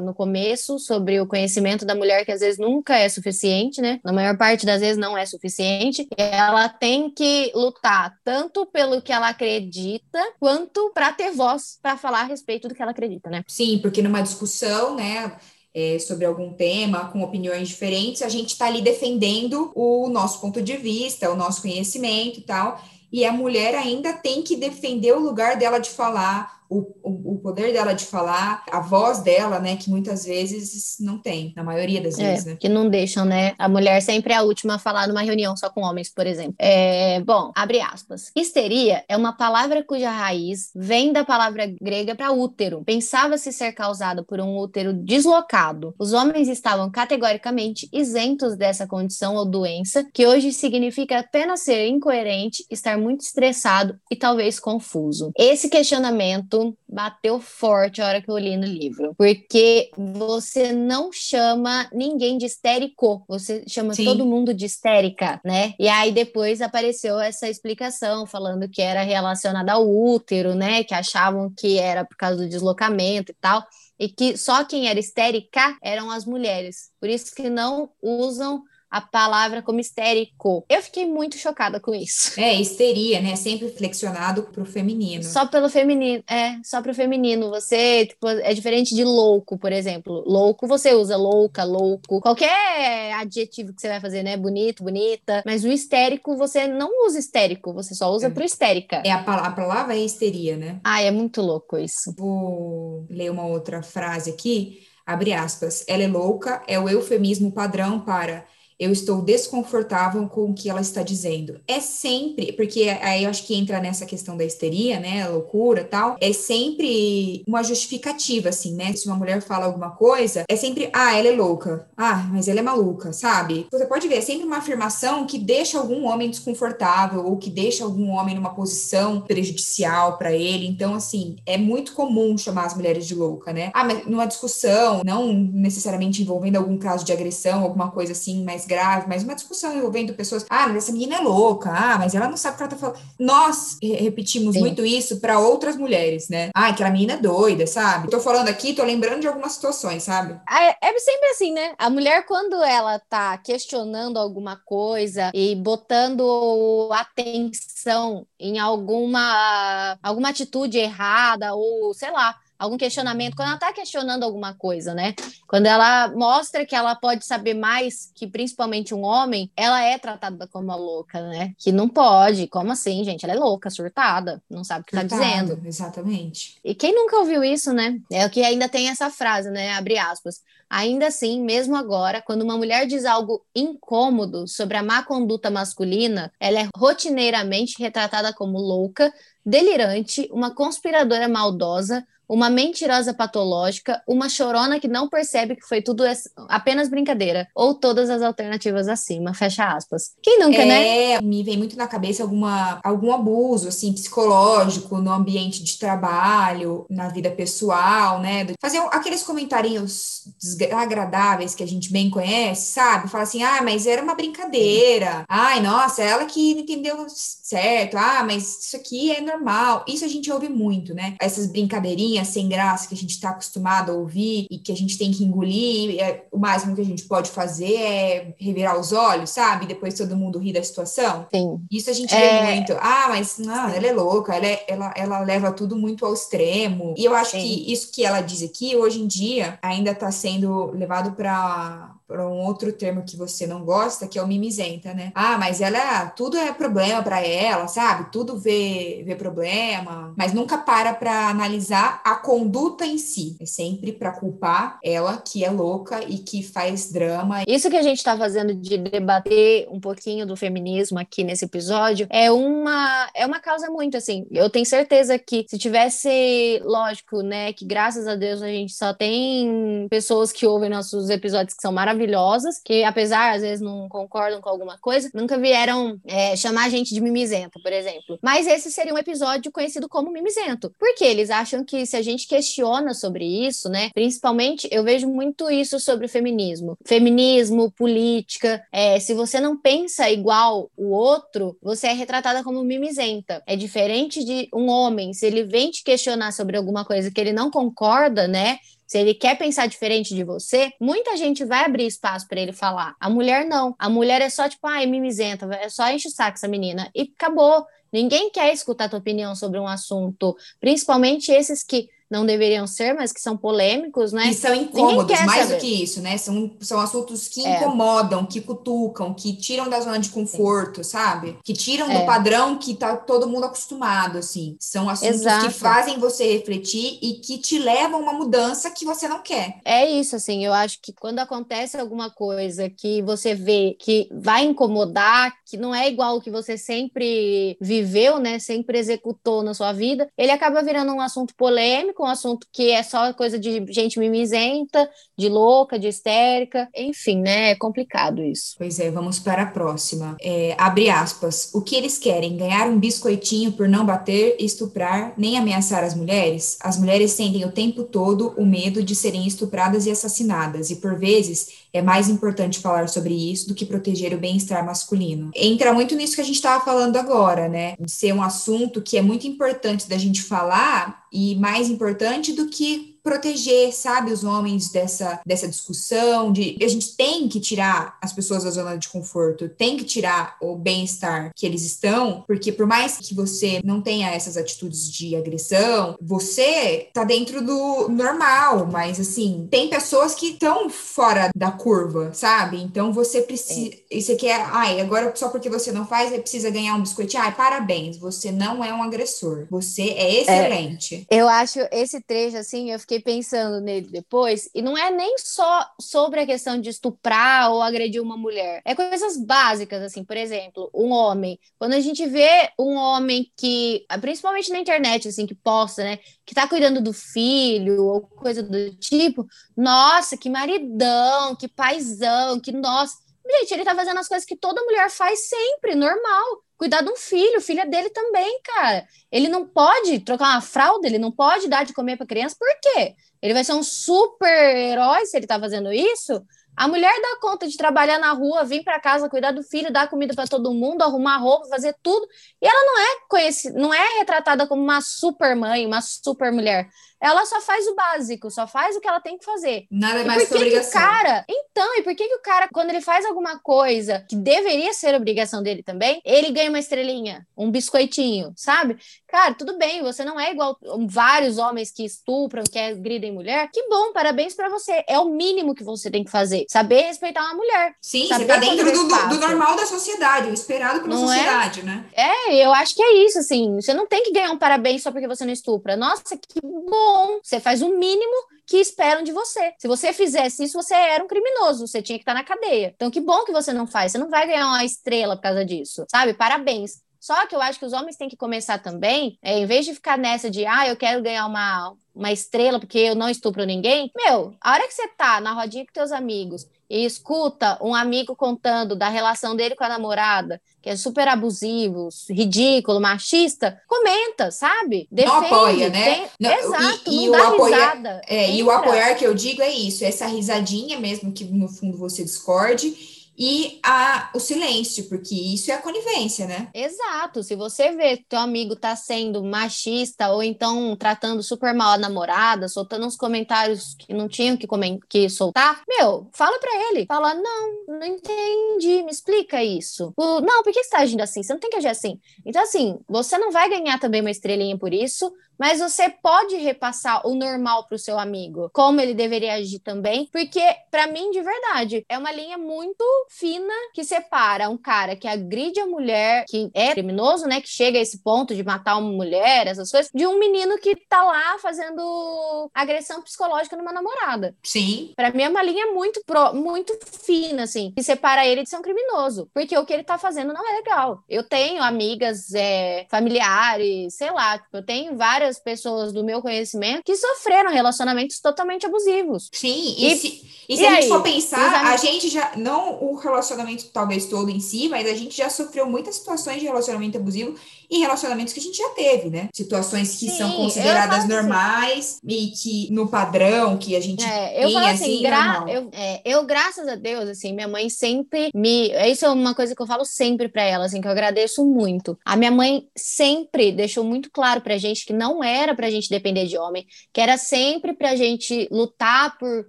no começo sobre o conhecimento da mulher, que às vezes nunca é suficiente, né? Na maior parte das vezes não é suficiente. Ela tem que lutar tanto pelo que ela acredita, quanto para ter voz para falar a respeito do que ela acredita, né? Sim, porque numa discussão, né? É, sobre algum tema, com opiniões diferentes, a gente está ali defendendo o nosso ponto de vista, o nosso conhecimento e tal e a mulher ainda tem que defender o lugar dela de falar, o, o, o, poder dela de falar, a voz dela, né, que muitas vezes não tem, na maioria das é, vezes, né? Que não deixam, né? A mulher sempre é a última a falar numa reunião só com homens, por exemplo. É, bom, abre aspas. Histeria é uma palavra cuja raiz vem da palavra grega para útero. Pensava-se ser causado por um útero deslocado. Os homens estavam categoricamente isentos dessa condição ou doença, que hoje significa apenas ser incoerente, estar muito estressado e talvez confuso. Esse questionamento bateu forte a hora que eu li no livro, porque você não chama ninguém de histérico, você chama Sim. todo mundo de histérica, né? E aí depois apareceu essa explicação falando que era relacionada ao útero, né? Que achavam que era por causa do deslocamento e tal e que só quem era histérica eram as mulheres. Por isso que não usam a palavra como histérico. Eu fiquei muito chocada com isso. É, histeria, né? Sempre flexionado pro feminino. Só pelo feminino, é, só pro feminino. Você, tipo, é diferente de louco, por exemplo. Louco, você usa louca, louco, qualquer adjetivo que você vai fazer, né? Bonito, bonita. Mas o histérico, você não usa histérico, você só usa é. pro histérica. É, a, a palavra é histeria, né? Ah, é muito louco isso. Vou ler uma outra frase aqui. Abre aspas. Ela é louca é o eufemismo padrão para eu estou desconfortável com o que ela está dizendo. É sempre, porque aí eu acho que entra nessa questão da histeria, né, loucura tal, é sempre uma justificativa, assim, né? Se uma mulher fala alguma coisa, é sempre, ah, ela é louca, ah, mas ela é maluca, sabe? Você pode ver, é sempre uma afirmação que deixa algum homem desconfortável ou que deixa algum homem numa posição prejudicial para ele. Então, assim, é muito comum chamar as mulheres de louca, né? Ah, mas numa discussão, não necessariamente envolvendo algum caso de agressão, alguma coisa assim, mas grave, mas uma discussão envolvendo pessoas, ah, mas essa menina é louca, ah, mas ela não sabe o que ela tá falando. Nós repetimos Sim. muito isso para outras mulheres, né? Ah, aquela menina é doida, sabe? Tô falando aqui, tô lembrando de algumas situações, sabe? É, é sempre assim, né? A mulher, quando ela tá questionando alguma coisa e botando atenção em alguma, alguma atitude errada, ou sei lá, algum questionamento, quando ela está questionando alguma coisa, né? Quando ela mostra que ela pode saber mais que principalmente um homem, ela é tratada como uma louca, né? Que não pode. Como assim, gente? Ela é louca, surtada, não sabe o que está dizendo. Exatamente. E quem nunca ouviu isso, né? É o que ainda tem essa frase, né? Abre aspas. Ainda assim, mesmo agora, quando uma mulher diz algo incômodo sobre a má conduta masculina, ela é rotineiramente retratada como louca, delirante, uma conspiradora maldosa, uma mentirosa patológica, uma chorona que não percebe que foi tudo apenas brincadeira, ou todas as alternativas acima, fecha aspas. Quem nunca, é, né? Me vem muito na cabeça alguma, algum abuso, assim, psicológico no ambiente de trabalho, na vida pessoal, né? Fazer aqueles comentários desagradáveis que a gente bem conhece, sabe? Fala assim, ah, mas era uma brincadeira. Ai, nossa, ela que não entendeu certo. Ah, mas isso aqui é normal. Isso a gente ouve muito, né? Essas brincadeirinhas sem graça que a gente está acostumado a ouvir e que a gente tem que engolir, é, o máximo que a gente pode fazer é revirar os olhos, sabe? Depois todo mundo ri da situação. Sim. Isso a gente é... vê muito. Ah, mas não, ela é louca, ela, é, ela, ela leva tudo muito ao extremo. E eu acho Sim. que isso que ela diz aqui, hoje em dia, ainda está sendo levado para para um outro termo que você não gosta, que é o mimizenta, né? Ah, mas ela tudo é problema para ela, sabe? Tudo vê, vê problema, mas nunca para para analisar a conduta em si. É sempre para culpar ela que é louca e que faz drama. Isso que a gente está fazendo de debater um pouquinho do feminismo aqui nesse episódio é uma é uma causa muito assim. Eu tenho certeza que se tivesse, lógico, né, que graças a Deus a gente só tem pessoas que ouvem nossos episódios que são maravilhosos maravilhosas, que apesar, às vezes, não concordam com alguma coisa, nunca vieram é, chamar a gente de mimizenta, por exemplo. Mas esse seria um episódio conhecido como mimizento. Porque eles acham que se a gente questiona sobre isso, né? Principalmente, eu vejo muito isso sobre o feminismo. Feminismo, política. É, se você não pensa igual o outro, você é retratada como mimizenta. É diferente de um homem, se ele vem te questionar sobre alguma coisa que ele não concorda, né? Se ele quer pensar diferente de você, muita gente vai abrir espaço para ele falar. A mulher não. A mulher é só tipo, ai, mimizenta, é só enche o saco essa menina. E acabou. Ninguém quer escutar tua opinião sobre um assunto, principalmente esses que não deveriam ser, mas que são polêmicos, né? E são incômodos, mais saber. do que isso, né? São, são assuntos que é. incomodam, que cutucam, que tiram da zona de conforto, Sim. sabe? Que tiram é. do padrão que tá todo mundo acostumado, assim. São assuntos Exato. que fazem você refletir e que te levam a uma mudança que você não quer. É isso, assim, eu acho que quando acontece alguma coisa que você vê que vai incomodar, que não é igual o que você sempre viveu, né? Sempre executou na sua vida, ele acaba virando um assunto polêmico, um assunto que é só coisa de gente mimizenta, de louca, de histérica, enfim, né? É complicado isso. Pois é, vamos para a próxima. É, abre aspas. O que eles querem? Ganhar um biscoitinho por não bater, estuprar, nem ameaçar as mulheres? As mulheres sentem o tempo todo o medo de serem estupradas e assassinadas, e por vezes é mais importante falar sobre isso do que proteger o bem-estar masculino. Entra muito nisso que a gente estava falando agora, né? De ser um assunto que é muito importante da gente falar e mais importante do que proteger, sabe, os homens dessa, dessa discussão, de a gente tem que tirar as pessoas da zona de conforto, tem que tirar o bem-estar que eles estão, porque por mais que você não tenha essas atitudes de agressão, você tá dentro do normal, mas assim, tem pessoas que estão fora da curva, sabe? Então você precisa, é. e você quer, ai, agora só porque você não faz, você precisa ganhar um biscoitinho, ai, parabéns, você não é um agressor, você é excelente. É, eu acho esse trecho assim, eu fiquei fiquei pensando nele depois, e não é nem só sobre a questão de estuprar ou agredir uma mulher. É coisas básicas, assim, por exemplo, um homem. Quando a gente vê um homem que, principalmente na internet, assim, que posta, né, que tá cuidando do filho ou coisa do tipo, nossa, que maridão, que paizão, que nossa. Gente, ele tá fazendo as coisas que toda mulher faz sempre, normal cuidar de um filho, filha dele também, cara. Ele não pode trocar uma fralda, ele não pode dar de comer para criança, por quê? Ele vai ser um super herói se ele tá fazendo isso? A mulher dá conta de trabalhar na rua, vir para casa, cuidar do filho, dar comida para todo mundo, arrumar roupa, fazer tudo. E ela não é conhecida, não é retratada como uma super mãe, uma super mulher ela só faz o básico, só faz o que ela tem que fazer. Nada e mais que obrigação. Que o cara, então, e por que, que o cara, quando ele faz alguma coisa que deveria ser obrigação dele também, ele ganha uma estrelinha, um biscoitinho, sabe? Cara, tudo bem, você não é igual vários homens que estupram, que agridem mulher. Que bom, parabéns para você. É o mínimo que você tem que fazer. Saber respeitar uma mulher. Sim, você tá dentro do, do, normal da sociedade, o esperado pela não é? sociedade, é? né? É, eu acho que é isso, assim. Você não tem que ganhar um parabéns só porque você não estupra. Nossa, que bom bom. Você faz o mínimo que esperam de você. Se você fizesse isso, você era um criminoso, você tinha que estar na cadeia. Então, que bom que você não faz. Você não vai ganhar uma estrela por causa disso, sabe? Parabéns. Só que eu acho que os homens têm que começar também, é, em vez de ficar nessa de, ah, eu quero ganhar uma, uma estrela porque eu não estupro ninguém. Meu, a hora que você tá na rodinha com teus amigos e escuta um amigo contando da relação dele com a namorada, que é super abusivo, ridículo, machista, comenta, sabe? Defende, não apoia, né? Tem... Não, Exato, e, e o apoiar, é, e o apoiar que eu digo é isso, essa risadinha mesmo que no fundo você discorde, e a, o silêncio, porque isso é a conivência, né? Exato. Se você vê que teu amigo tá sendo machista ou então tratando super mal a namorada, soltando uns comentários que não tinham que, que soltar, meu, fala para ele. Fala, não, não entendi, me explica isso. O, não, por que você tá agindo assim? Você não tem que agir assim. Então, assim, você não vai ganhar também uma estrelinha por isso, mas você pode repassar o normal para o seu amigo, como ele deveria agir também, porque para mim de verdade é uma linha muito fina que separa um cara que agride a mulher, que é criminoso, né, que chega a esse ponto de matar uma mulher, essas coisas, de um menino que tá lá fazendo agressão psicológica numa namorada. Sim. Para mim é uma linha muito pro, muito fina assim, que separa ele de ser um criminoso, porque o que ele tá fazendo não é legal. Eu tenho amigas é, familiares, sei lá, tipo, eu tenho várias várias pessoas do meu conhecimento que sofreram relacionamentos totalmente abusivos. Sim, e, e se, e se e a aí, gente for pensar, a gente já, não o relacionamento talvez todo em si, mas a gente já sofreu muitas situações de relacionamento abusivo em relacionamentos que a gente já teve, né? Situações que Sim, são consideradas assim. normais assim. e que no padrão que a gente é, eu tem, assim, assim gra eu, é, eu, graças a Deus, assim, minha mãe sempre me... Isso é uma coisa que eu falo sempre para ela, assim, que eu agradeço muito. A minha mãe sempre deixou muito claro pra gente que não era pra gente depender de homem, que era sempre pra gente lutar por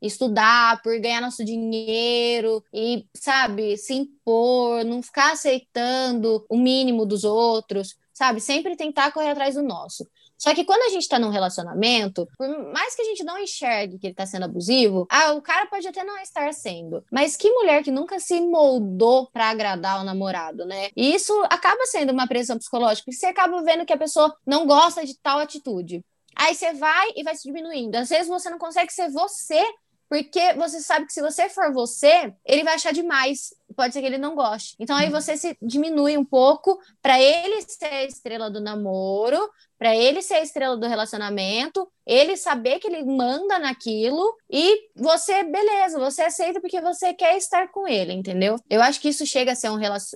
estudar, por ganhar nosso dinheiro e, sabe, se impor, não ficar aceitando o mínimo dos outros, sabe? Sempre tentar correr atrás do nosso. Só que quando a gente tá num relacionamento, por mais que a gente não enxergue que ele tá sendo abusivo, ah, o cara pode até não estar sendo. Mas que mulher que nunca se moldou para agradar o namorado, né? E isso acaba sendo uma pressão psicológica, porque você acaba vendo que a pessoa não gosta de tal atitude. Aí você vai e vai se diminuindo. Às vezes você não consegue ser você porque você sabe que se você for você, ele vai achar demais. Pode ser que ele não goste. Então aí uhum. você se diminui um pouco para ele ser a estrela do namoro, para ele ser a estrela do relacionamento, ele saber que ele manda naquilo e você, beleza, você aceita porque você quer estar com ele, entendeu? Eu acho que isso chega a ser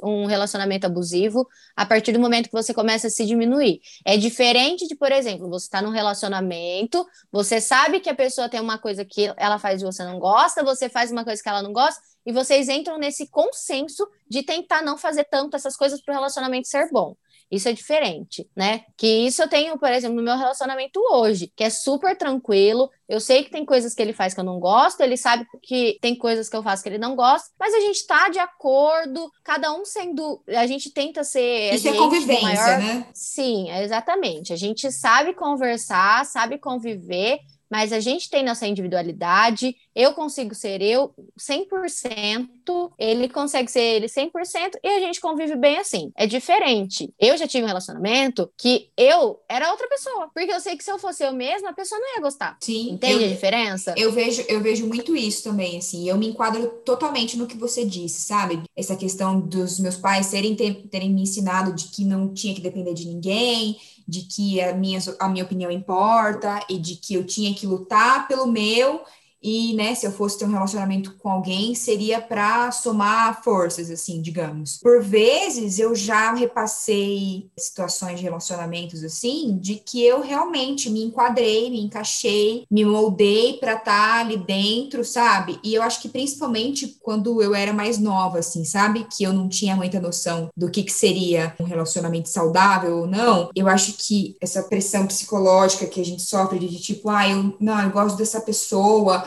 um relacionamento abusivo a partir do momento que você começa a se diminuir. É diferente de, por exemplo, você está num relacionamento, você sabe que a pessoa tem uma coisa que ela faz e você não gosta, você faz uma coisa que ela não gosta, e vocês entram nesse consenso de tentar não fazer tanto essas coisas para o relacionamento ser bom. Isso é diferente, né? Que isso eu tenho, por exemplo, no meu relacionamento hoje, que é super tranquilo. Eu sei que tem coisas que ele faz que eu não gosto, ele sabe que tem coisas que eu faço que ele não gosta, mas a gente tá de acordo, cada um sendo. A gente tenta ser. Isso é convivência, maior... né? Sim, exatamente. A gente sabe conversar, sabe conviver mas a gente tem nossa individualidade, eu consigo ser eu 100%, ele consegue ser ele 100% e a gente convive bem assim. É diferente. Eu já tive um relacionamento que eu era outra pessoa, porque eu sei que se eu fosse eu mesma, a pessoa não ia gostar. Sim. Entende eu, a diferença? Eu vejo, eu vejo muito isso também, assim. Eu me enquadro totalmente no que você disse, sabe? Essa questão dos meus pais terem, terem me ensinado de que não tinha que depender de ninguém, de que a minha, a minha opinião importa e de que eu tinha que lutar pelo meu e, né, se eu fosse ter um relacionamento com alguém, seria para somar forças, assim, digamos. Por vezes eu já repassei situações de relacionamentos assim, de que eu realmente me enquadrei, me encaixei, me moldei para estar tá ali dentro, sabe? E eu acho que principalmente quando eu era mais nova, assim, sabe? Que eu não tinha muita noção do que, que seria um relacionamento saudável ou não. Eu acho que essa pressão psicológica que a gente sofre de tipo, ah, eu não, eu gosto dessa pessoa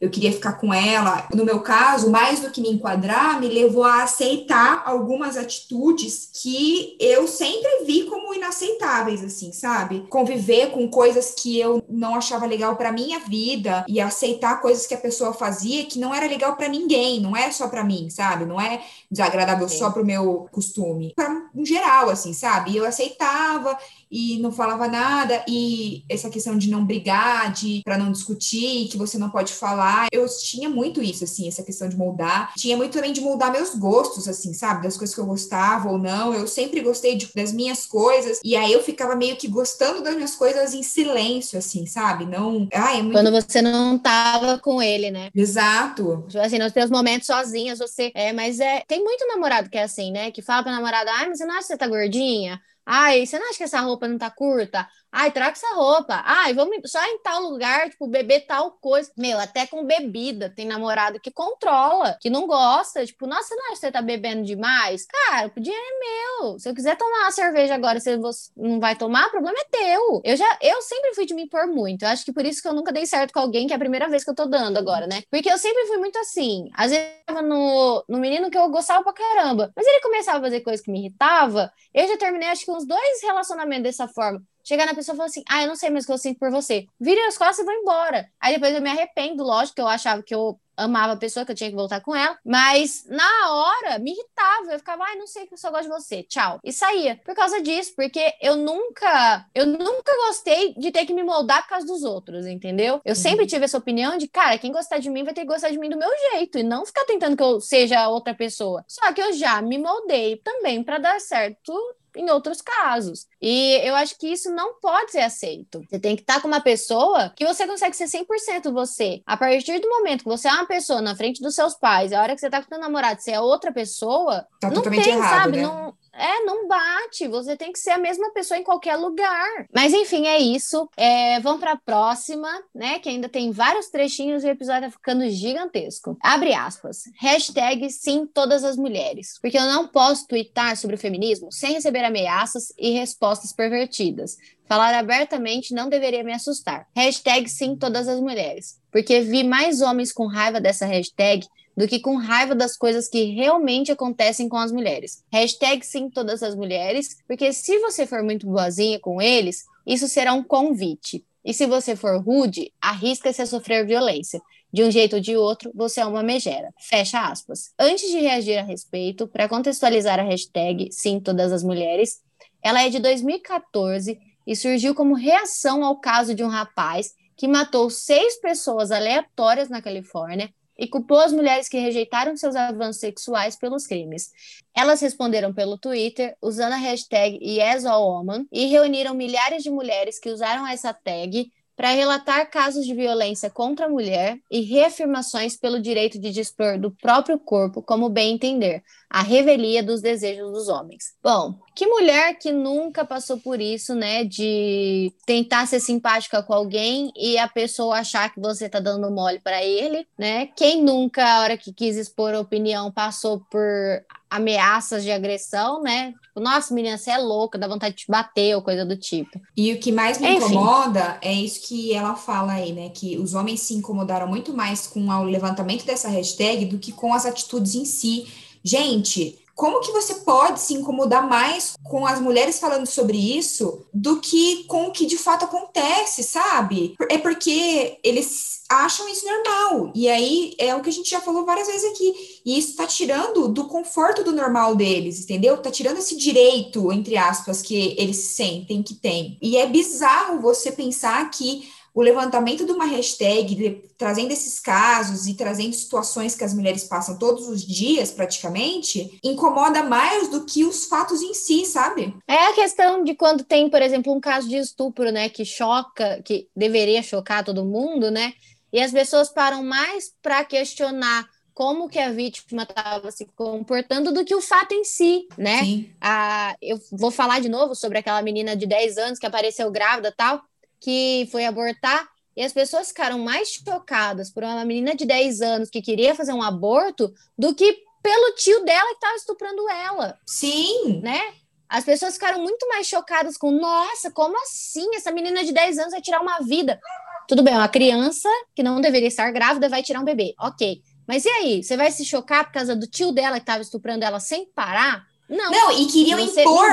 eu queria ficar com ela. No meu caso, mais do que me enquadrar, me levou a aceitar algumas atitudes que eu sempre vi como inaceitáveis, assim, sabe? Conviver com coisas que eu não achava legal para minha vida e aceitar coisas que a pessoa fazia que não era legal para ninguém, não é só para mim, sabe? Não é desagradável Sim. só pro meu costume, para um geral, assim, sabe? E eu aceitava e não falava nada e essa questão de não brigar, de para não discutir, que você não pode falar, eu tinha muito isso assim, essa questão de moldar. Tinha muito também de moldar meus gostos assim, sabe, das coisas que eu gostava ou não. Eu sempre gostei de, das minhas coisas e aí eu ficava meio que gostando das minhas coisas em silêncio assim, sabe? Não, ai, é muito... quando você não tava com ele, né? Exato. Tipo assim, nos teus momentos sozinhas, você é, mas é, tem muito namorado que é assim, né? Que fala pra namorada, ai, mas você não acha que você tá gordinha? Ai, você não acha que essa roupa não tá curta? Ai, troca essa roupa. Ai, vamos só em tal lugar, tipo, beber tal coisa. Meu, até com bebida. Tem namorado que controla, que não gosta. Tipo, nossa, não você tá bebendo demais? Cara, o dinheiro é meu. Se eu quiser tomar uma cerveja agora, se você não vai tomar, o problema é teu. Eu já, eu sempre fui de me impor muito. Eu acho que por isso que eu nunca dei certo com alguém, que é a primeira vez que eu tô dando agora, né? Porque eu sempre fui muito assim. Às vezes eu tava no, no menino que eu gostava pra caramba. Mas ele começava a fazer coisas que me irritava. Eu já terminei, acho que uns dois relacionamentos dessa forma. Chegar na pessoa e falar assim: ah, eu não sei mais o que eu sinto por você. Vire as costas e vou embora. Aí depois eu me arrependo, lógico, que eu achava que eu amava a pessoa, que eu tinha que voltar com ela, mas na hora me irritava, eu ficava, ai, não sei que eu só gosto de você, tchau. E saía por causa disso, porque eu nunca, eu nunca gostei de ter que me moldar por causa dos outros, entendeu? Eu uhum. sempre tive essa opinião de, cara, quem gostar de mim vai ter que gostar de mim do meu jeito e não ficar tentando que eu seja outra pessoa. Só que eu já me moldei também para dar certo em outros casos. E eu acho que isso não pode ser aceito. Você tem que estar com uma pessoa que você consegue ser 100% você. A partir do momento que você é uma pessoa na frente dos seus pais, a hora que você tá com seu namorado, você é outra pessoa, tá não tem, errado, sabe? Né? Não, é, não bate. Você tem que ser a mesma pessoa em qualquer lugar. Mas enfim, é isso. É, vamos para a próxima, né? Que ainda tem vários trechinhos e o episódio tá ficando gigantesco. Abre aspas. Hashtag sim todas as mulheres. Porque eu não posso twittar sobre o feminismo sem receber ameaças e respostas pervertidas. Falar abertamente não deveria me assustar. Hashtag sim todas as mulheres. Porque vi mais homens com raiva dessa hashtag do que com raiva das coisas que realmente acontecem com as mulheres. Hashtag sim todas as mulheres, porque se você for muito boazinha com eles, isso será um convite. E se você for rude, arrisca-se a sofrer violência. De um jeito ou de outro, você é uma megera. Fecha aspas. Antes de reagir a respeito, para contextualizar a hashtag Sim Todas as Mulheres, ela é de 2014 e surgiu como reação ao caso de um rapaz que matou seis pessoas aleatórias na Califórnia e culpou as mulheres que rejeitaram seus avanços sexuais pelos crimes. Elas responderam pelo Twitter usando a hashtag YesAllWoman e reuniram milhares de mulheres que usaram essa tag para relatar casos de violência contra a mulher e reafirmações pelo direito de dispor do próprio corpo como bem entender, a revelia dos desejos dos homens. Bom, que mulher que nunca passou por isso, né, de tentar ser simpática com alguém e a pessoa achar que você tá dando mole para ele, né? Quem nunca, a hora que quis expor opinião, passou por ameaças de agressão, né? Tipo, nossa, menina, você é louca, dá vontade de te bater ou coisa do tipo. E o que mais me Enfim. incomoda é isso que ela fala aí, né? Que os homens se incomodaram muito mais com o levantamento dessa hashtag do que com as atitudes em si. Gente, como que você pode se incomodar mais com as mulheres falando sobre isso do que com o que de fato acontece, sabe? É porque eles acham isso normal. E aí é o que a gente já falou várias vezes aqui. E isso tá tirando do conforto do normal deles, entendeu? Tá tirando esse direito, entre aspas, que eles sentem que tem. E é bizarro você pensar que o levantamento de uma hashtag, de, trazendo esses casos e trazendo situações que as mulheres passam todos os dias, praticamente, incomoda mais do que os fatos em si, sabe? É a questão de quando tem, por exemplo, um caso de estupro, né, que choca, que deveria chocar todo mundo, né? E as pessoas param mais para questionar como que a vítima estava se comportando do que o fato em si, né? Sim. Ah, eu vou falar de novo sobre aquela menina de 10 anos que apareceu grávida tal que foi abortar e as pessoas ficaram mais chocadas por uma menina de 10 anos que queria fazer um aborto do que pelo tio dela que estava estuprando ela. Sim. Né? As pessoas ficaram muito mais chocadas com, nossa, como assim? Essa menina de 10 anos vai tirar uma vida. Tudo bem, uma criança que não deveria estar grávida vai tirar um bebê. Ok. Mas e aí? Você vai se chocar por causa do tio dela que estava estuprando ela sem parar? Não, não e queriam impor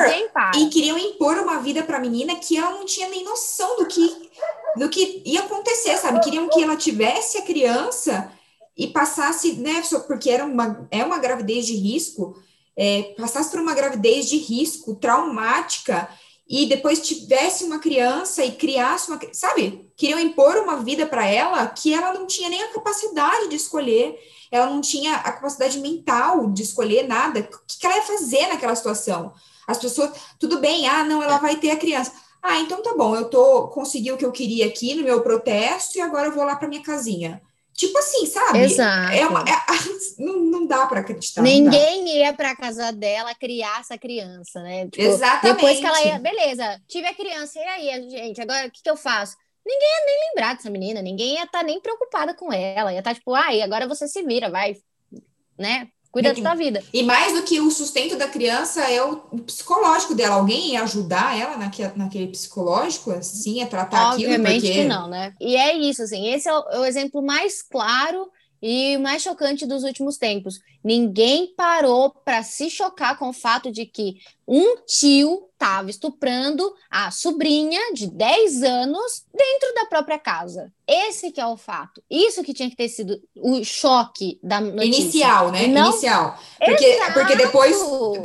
e queriam impor uma vida para a menina que ela não tinha nem noção do que do que ia acontecer, sabe? Queriam que ela tivesse a criança e passasse, né? Porque era uma é uma gravidez de risco, é, passasse por uma gravidez de risco traumática e depois tivesse uma criança e criasse uma, sabe? Queriam impor uma vida para ela que ela não tinha nem a capacidade de escolher ela não tinha a capacidade mental de escolher nada. O que, ela ia fazer naquela situação? As pessoas, tudo bem, ah, não, ela vai ter a criança. Ah, então tá bom, eu tô consegui o que eu queria aqui no meu protesto e agora eu vou lá para minha casinha. Tipo assim, sabe? Exato. É uma, é, não, não dá para acreditar. Ninguém ia para casa dela criar essa criança, né? Tipo, Exatamente. Depois que ela ia, beleza, tive a criança, e aí, gente, agora o que, que eu faço? ninguém ia nem lembrar dessa menina, ninguém ia estar tá nem preocupada com ela, ia estar tá, tipo, ah, agora você se vira, vai, né? Cuida da sua vida. E mais do que o sustento da criança é o psicológico dela. Alguém ia ajudar ela naque, naquele psicológico, assim, a tratar Obviamente aquilo? Obviamente que não, né? E é isso, assim, esse é o, é o exemplo mais claro e mais chocante dos últimos tempos. Ninguém parou para se chocar com o fato de que um tio estava estuprando a sobrinha de 10 anos dentro da própria casa. Esse que é o fato. Isso que tinha que ter sido o choque da notícia. Inicial, né? Não... Inicial. Porque, porque depois,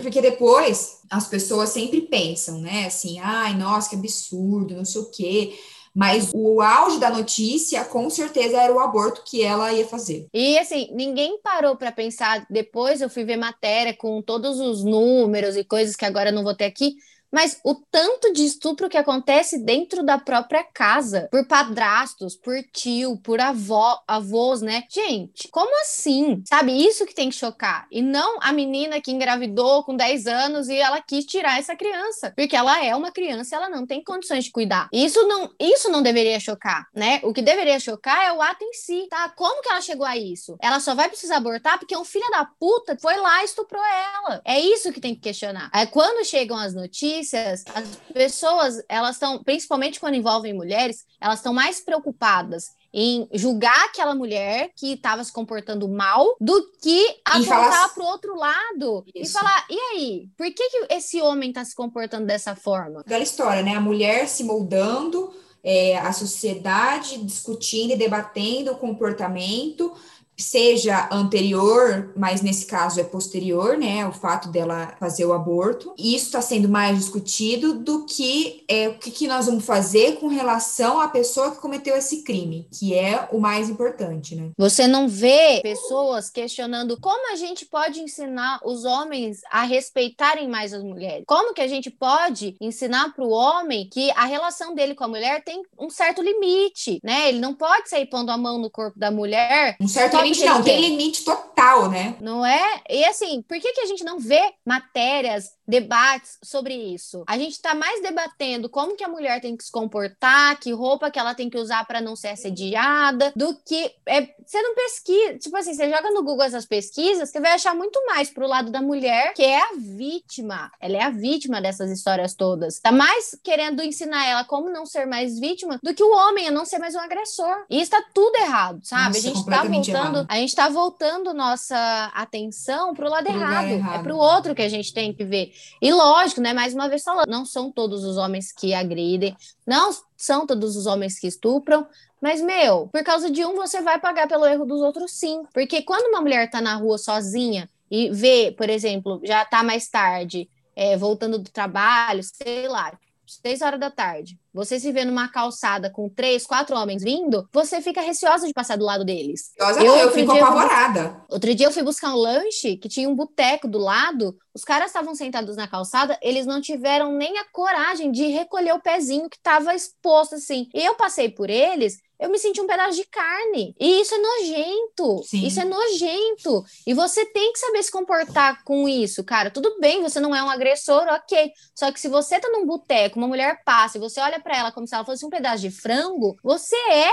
porque depois as pessoas sempre pensam, né? Assim, ai, nossa, que absurdo, não sei o quê. Mas o auge da notícia, com certeza, era o aborto que ela ia fazer. E assim, ninguém parou para pensar. Depois eu fui ver matéria com todos os números e coisas que agora eu não vou ter aqui mas o tanto de estupro que acontece dentro da própria casa, por padrastos, por tio, por avó, avós, né? Gente, como assim? Sabe, isso que tem que chocar. E não a menina que engravidou com 10 anos e ela quis tirar essa criança, porque ela é uma criança ela não tem condições de cuidar. Isso não, isso não deveria chocar, né? O que deveria chocar é o ato em si, tá? Como que ela chegou a isso? Ela só vai precisar abortar porque um filho da puta foi lá e estuprou ela. É isso que tem que questionar. É quando chegam as notícias notícias, as pessoas, elas estão, principalmente quando envolvem mulheres, elas estão mais preocupadas em julgar aquela mulher que estava se comportando mal do que apontar para o outro lado Isso. e falar: e aí, por que, que esse homem está se comportando dessa forma? Aquela história, né? A mulher se moldando, é, a sociedade discutindo e debatendo o comportamento seja anterior, mas nesse caso é posterior, né? O fato dela fazer o aborto. E isso está sendo mais discutido do que é, o que, que, nós vamos fazer com relação à pessoa que cometeu esse crime, que é o mais importante, né? Você não vê pessoas questionando como a gente pode ensinar os homens a respeitarem mais as mulheres? Como que a gente pode ensinar para o homem que a relação dele com a mulher tem um certo limite, né? Ele não pode sair pondo a mão no corpo da mulher. Um certo limite não, tem limite total, né? Não é? E assim, por que, que a gente não vê matérias, debates sobre isso? A gente tá mais debatendo como que a mulher tem que se comportar, que roupa que ela tem que usar para não ser assediada, do que é, você não pesquisa, tipo assim, você joga no Google essas pesquisas, você vai achar muito mais pro lado da mulher, que é a vítima. Ela é a vítima dessas histórias todas. Tá mais querendo ensinar ela como não ser mais vítima do que o homem a não ser mais um agressor. E isso tá tudo errado, sabe? Nossa, a gente tá voltando voltando, a gente está voltando nossa atenção para o lado errado. errado. É para o outro que a gente tem que ver. E lógico, né? Mais uma vez falando, não são todos os homens que agridem, não são todos os homens que estupram, mas, meu, por causa de um, você vai pagar pelo erro dos outros, sim. Porque quando uma mulher tá na rua sozinha e vê, por exemplo, já tá mais tarde, é, voltando do trabalho, sei lá, seis horas da tarde, você se vê numa calçada com três, quatro homens vindo, você fica receosa de passar do lado deles. Receosa eu, não, eu fico apavorada. outro dia eu fui buscar um lanche que tinha um boteco do lado, os caras estavam sentados na calçada, eles não tiveram nem a coragem de recolher o pezinho que estava exposto assim. E eu passei por eles, eu me senti um pedaço de carne. E isso é nojento. Sim. Isso é nojento. E você tem que saber se comportar com isso, cara. Tudo bem, você não é um agressor, ok. Só que se você tá num boteco, uma mulher passa e você olha para ela como se ela fosse um pedaço de frango, você é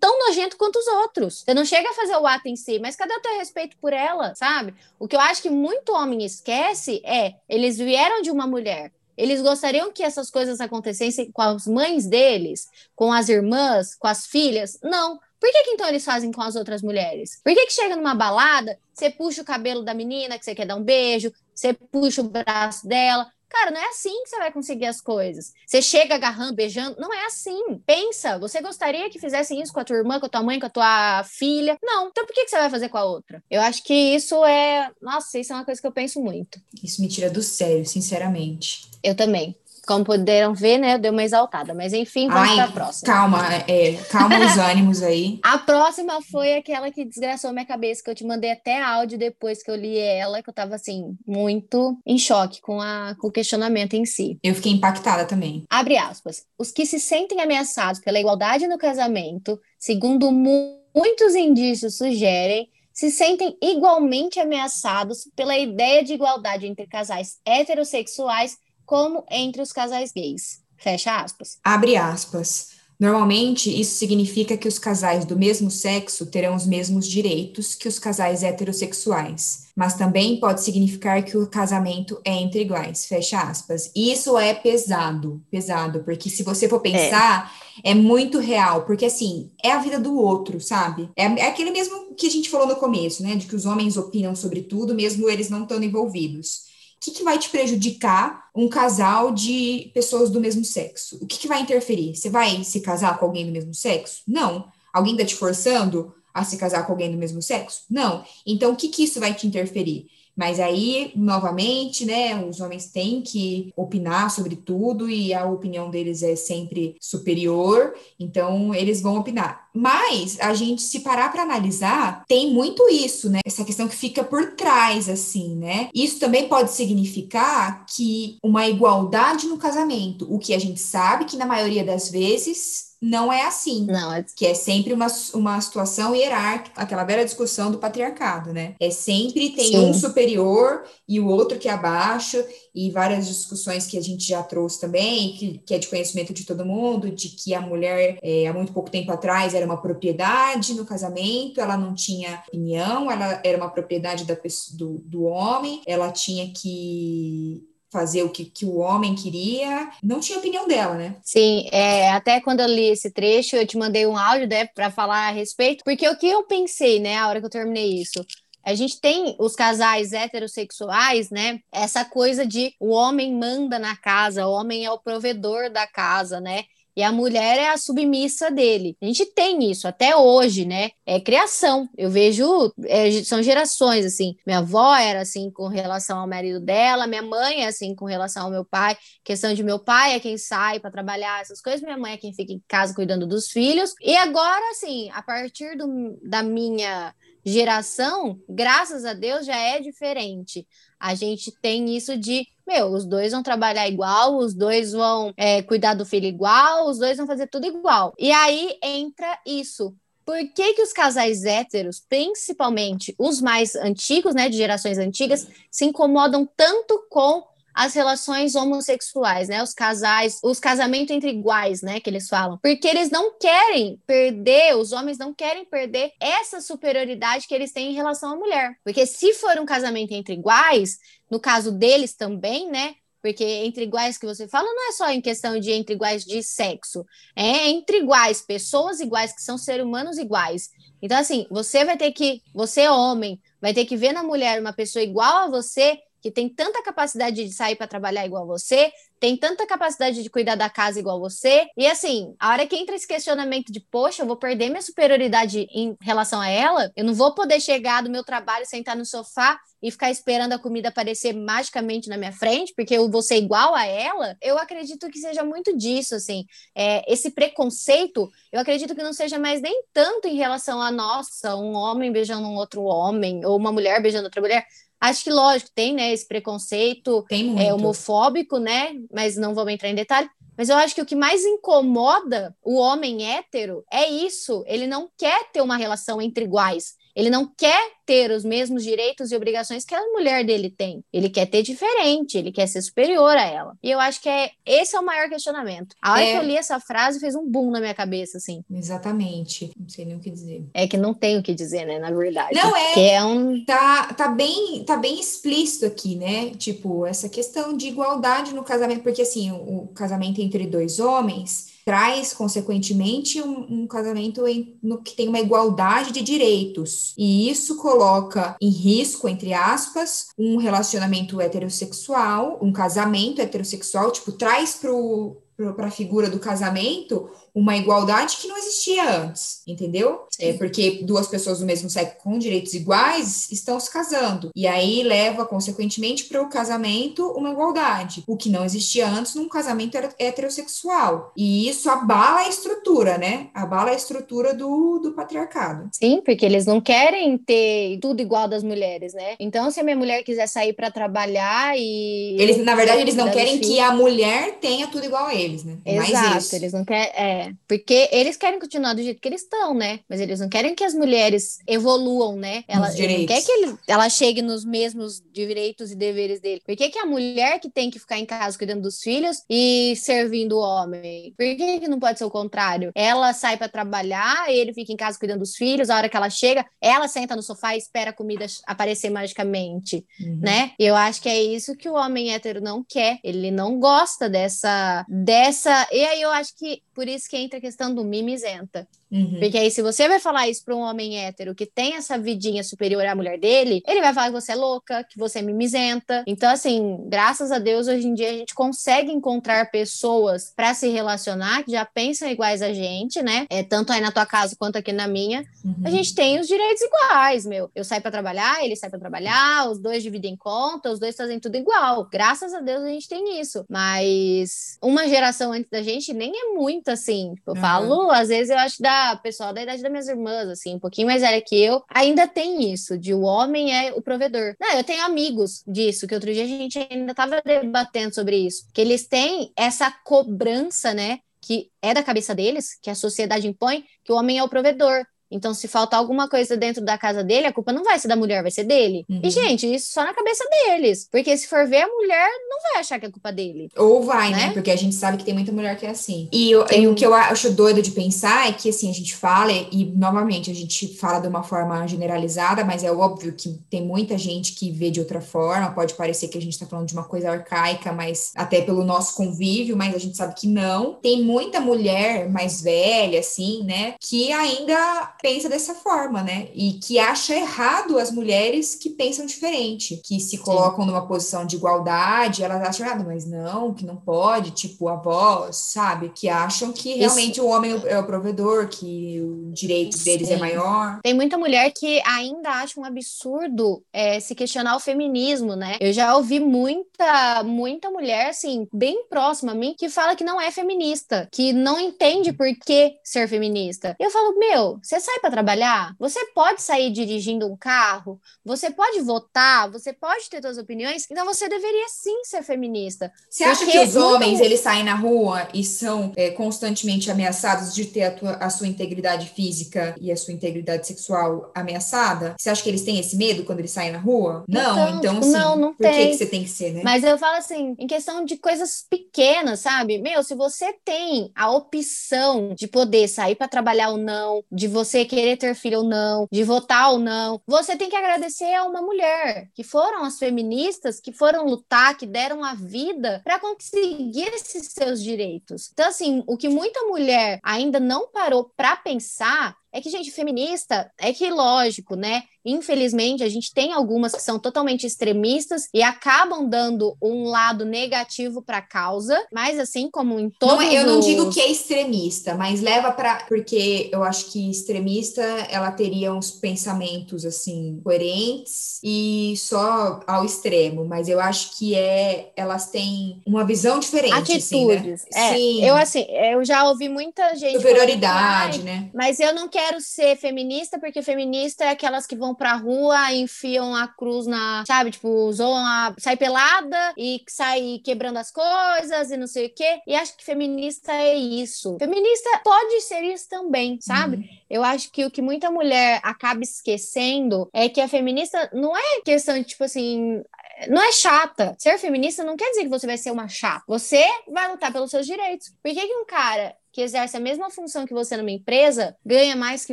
tão nojento quanto os outros. Você não chega a fazer o ato em si, mas cadê o teu respeito por ela, sabe? O que eu acho que muito homem esquece é, eles vieram de uma mulher, eles gostariam que essas coisas acontecessem com as mães deles, com as irmãs, com as filhas? Não. Por que, que então eles fazem com as outras mulheres? Por que, que chega numa balada, você puxa o cabelo da menina que você quer dar um beijo, você puxa o braço dela, Cara, não é assim que você vai conseguir as coisas. Você chega agarrando, beijando. Não é assim. Pensa, você gostaria que fizessem isso com a tua irmã, com a tua mãe, com a tua filha? Não. Então por que, que você vai fazer com a outra? Eu acho que isso é. Nossa, isso é uma coisa que eu penso muito. Isso me tira do sério, sinceramente. Eu também. Como puderam ver, né? Deu uma exaltada. Mas enfim, vamos para a próxima. Calma, é, calma os ânimos aí. A próxima foi aquela que desgraçou minha cabeça, que eu te mandei até áudio depois que eu li ela, que eu tava assim, muito em choque com, a, com o questionamento em si. Eu fiquei impactada também. Abre aspas. Os que se sentem ameaçados pela igualdade no casamento, segundo muitos indícios sugerem, se sentem igualmente ameaçados pela ideia de igualdade entre casais heterossexuais como entre os casais gays. Fecha aspas. Abre aspas. Normalmente, isso significa que os casais do mesmo sexo terão os mesmos direitos que os casais heterossexuais, mas também pode significar que o casamento é entre iguais, fecha aspas. Isso é pesado, pesado, porque se você for pensar, é, é muito real, porque assim, é a vida do outro, sabe? É, é aquele mesmo que a gente falou no começo, né, de que os homens opinam sobre tudo, mesmo eles não estando envolvidos que, que vai te prejudicar um casal de pessoas do mesmo sexo? O que, que vai interferir? Você vai se casar com alguém do mesmo sexo? Não. Alguém está te forçando a se casar com alguém do mesmo sexo? Não. Então, o que, que isso vai te interferir? Mas aí, novamente, né, os homens têm que opinar sobre tudo e a opinião deles é sempre superior, então eles vão opinar. Mas a gente, se parar para analisar, tem muito isso, né? Essa questão que fica por trás, assim, né? Isso também pode significar que uma igualdade no casamento, o que a gente sabe que na maioria das vezes não é assim. Não, é... Que é sempre uma, uma situação hierárquica, aquela velha discussão do patriarcado, né? É sempre tem Sim. um superior e o outro que é abaixo, e várias discussões que a gente já trouxe também, que, que é de conhecimento de todo mundo, de que a mulher, é, há muito pouco tempo atrás, era uma propriedade no casamento, ela não tinha opinião, ela era uma propriedade da, do, do homem, ela tinha que fazer o que, que o homem queria, não tinha opinião dela, né? Sim, é, até quando eu li esse trecho, eu te mandei um áudio né, para falar a respeito, porque o que eu pensei, né, a hora que eu terminei isso, a gente tem os casais heterossexuais, né? Essa coisa de o homem manda na casa, o homem é o provedor da casa, né? E a mulher é a submissa dele. A gente tem isso até hoje, né? É criação. Eu vejo, é, são gerações assim. Minha avó era assim com relação ao marido dela, minha mãe é assim com relação ao meu pai. Questão de meu pai é quem sai para trabalhar, essas coisas, minha mãe é quem fica em casa cuidando dos filhos. E agora, assim, a partir do, da minha geração, graças a Deus, já é diferente. A gente tem isso de meu, os dois vão trabalhar igual, os dois vão é, cuidar do filho igual, os dois vão fazer tudo igual. E aí entra isso. Por que, que os casais héteros, principalmente os mais antigos, né, de gerações antigas, se incomodam tanto com as relações homossexuais, né? Os casais, os casamentos entre iguais, né? Que eles falam. Porque eles não querem perder, os homens não querem perder essa superioridade que eles têm em relação à mulher. Porque se for um casamento entre iguais, no caso deles também, né? Porque entre iguais que você fala não é só em questão de entre iguais de sexo, é entre iguais, pessoas iguais, que são seres humanos iguais. Então, assim, você vai ter que, você homem, vai ter que ver na mulher uma pessoa igual a você que tem tanta capacidade de sair para trabalhar igual você, tem tanta capacidade de cuidar da casa igual você. E assim, a hora que entra esse questionamento de, poxa, eu vou perder minha superioridade em relação a ela, eu não vou poder chegar do meu trabalho, sentar no sofá e ficar esperando a comida aparecer magicamente na minha frente, porque eu vou ser igual a ela, eu acredito que seja muito disso, assim. É, esse preconceito, eu acredito que não seja mais nem tanto em relação a, nossa, um homem beijando um outro homem, ou uma mulher beijando outra mulher, Acho que, lógico, tem, né, esse preconceito é, homofóbico, né? Mas não vamos entrar em detalhe. Mas eu acho que o que mais incomoda o homem hétero é isso. Ele não quer ter uma relação entre iguais. Ele não quer ter os mesmos direitos e obrigações que a mulher dele tem. Ele quer ter diferente, ele quer ser superior a ela. E eu acho que é esse é o maior questionamento. A hora é... que eu li essa frase fez um boom na minha cabeça, assim. Exatamente. Não sei nem o que dizer. É que não tem o que dizer, né, na verdade. Não é. Que é um tá, tá bem tá bem explícito aqui, né? Tipo, essa questão de igualdade no casamento, porque assim, o, o casamento entre dois homens traz, consequentemente, um, um casamento em, no que tem uma igualdade de direitos. E isso coloca em risco, entre aspas, um relacionamento heterossexual, um casamento heterossexual, tipo, traz para a figura do casamento uma igualdade que não existia antes, entendeu? É porque duas pessoas do mesmo sexo com direitos iguais estão se casando. E aí leva, consequentemente, para o casamento uma igualdade, o que não existia antes num casamento heterossexual. E isso abala a estrutura, né? Abala a estrutura do, do patriarcado. Sim, porque eles não querem ter tudo igual das mulheres, né? Então, se a minha mulher quiser sair para trabalhar e. Eles, na verdade, eles não querem que a mulher tenha tudo igual a eles, né? Exato, eles não querem. É, porque eles querem continuar do jeito que eles estão, né? Mas eles não querem que as mulheres evoluam, né? Ela não quer que ele, ela chegue nos mesmos direitos e deveres dele. Por que, que a mulher que tem que ficar em casa cuidando dos filhos e servindo o homem? Por que, que não pode ser o contrário? Ela sai para trabalhar, ele fica em casa cuidando dos filhos, a hora que ela chega, ela senta no sofá e espera a comida aparecer magicamente, uhum. né? E eu acho que é isso que o homem hétero não quer. Ele não gosta dessa dessa. E aí eu acho que por isso que entra a questão do mimizenta. Uhum. Porque aí, se você vai falar isso para um homem hétero que tem essa vidinha superior à mulher dele, ele vai falar que você é louca, que você é mimizenta. Então, assim, graças a Deus, hoje em dia a gente consegue encontrar pessoas para se relacionar que já pensam iguais a gente, né? É, tanto aí na tua casa quanto aqui na minha. Uhum. A gente tem os direitos iguais, meu. Eu saio para trabalhar, ele sai para trabalhar, os dois dividem conta, os dois fazem tudo igual. Graças a Deus a gente tem isso. Mas uma geração antes da gente nem é muito assim. Eu uhum. falo, às vezes eu acho que pessoal da idade das minhas irmãs, assim, um pouquinho mais velha que eu, ainda tem isso, de o homem é o provedor. Não, eu tenho amigos disso, que outro dia a gente ainda estava debatendo sobre isso, que eles têm essa cobrança, né, que é da cabeça deles, que a sociedade impõe, que o homem é o provedor. Então, se faltar alguma coisa dentro da casa dele, a culpa não vai ser da mulher, vai ser dele. Uhum. E, gente, isso só na cabeça deles. Porque se for ver, a mulher não vai achar que é culpa dele. Ou vai, né? né? Porque a gente sabe que tem muita mulher que é assim. E, eu, e, o que eu acho doido de pensar é que, assim, a gente fala, e novamente, a gente fala de uma forma generalizada, mas é óbvio que tem muita gente que vê de outra forma. Pode parecer que a gente tá falando de uma coisa arcaica, mas até pelo nosso convívio, mas a gente sabe que não. Tem muita mulher mais velha, assim, né? Que ainda pensa dessa forma, né? E que acha errado as mulheres que pensam diferente, que se colocam Sim. numa posição de igualdade, elas acham errado, mas não, que não pode, tipo avós, sabe? Que acham que realmente Isso. o homem é o provedor, que o direito deles é maior. Tem muita mulher que ainda acha um absurdo é, se questionar o feminismo, né? Eu já ouvi muita, muita mulher, assim, bem próxima a mim, que fala que não é feminista, que não entende por que ser feminista. Eu falo, meu, você sai para trabalhar, você pode sair dirigindo um carro, você pode votar, você pode ter suas opiniões, então você deveria sim ser feminista. Você acha que os homens eles saem na rua e são é, constantemente ameaçados de ter a, tua, a sua integridade física e a sua integridade sexual ameaçada? Você acha que eles têm esse medo quando eles saem na rua? Não, então, então tipo, não, não por tem. que, que você tem que ser, né? Mas eu falo assim, em questão de coisas pequenas, sabe? Meu, se você tem a opção de poder sair para trabalhar ou não, de você querer ter filho ou não, de votar ou não. Você tem que agradecer a uma mulher, que foram as feministas que foram lutar, que deram a vida para conseguir esses seus direitos. Então, assim, o que muita mulher ainda não parou para pensar é que, gente, feminista, é que lógico, né? Infelizmente, a gente tem algumas que são totalmente extremistas e acabam dando um lado negativo para a causa, mas assim como em todos não, é, Eu não digo que é extremista, mas leva para porque eu acho que extremista ela teria uns pensamentos assim coerentes e só ao extremo, mas eu acho que é elas têm uma visão diferente atitudes. Assim, né? é, Sim. Eu assim, eu já ouvi muita gente superioridade, né? Mas eu não quero ser feminista porque feminista é aquelas que vão pra rua, enfiam a cruz na, sabe, tipo, zoam a. sai pelada e sai quebrando as coisas e não sei o quê. E acho que feminista é isso. Feminista pode ser isso também, sabe? Uhum. Eu acho que o que muita mulher acaba esquecendo é que a feminista não é questão de, tipo assim, não é chata. Ser feminista não quer dizer que você vai ser uma chata. Você vai lutar pelos seus direitos. Por que, que um cara que exerce a mesma função que você numa empresa ganha mais que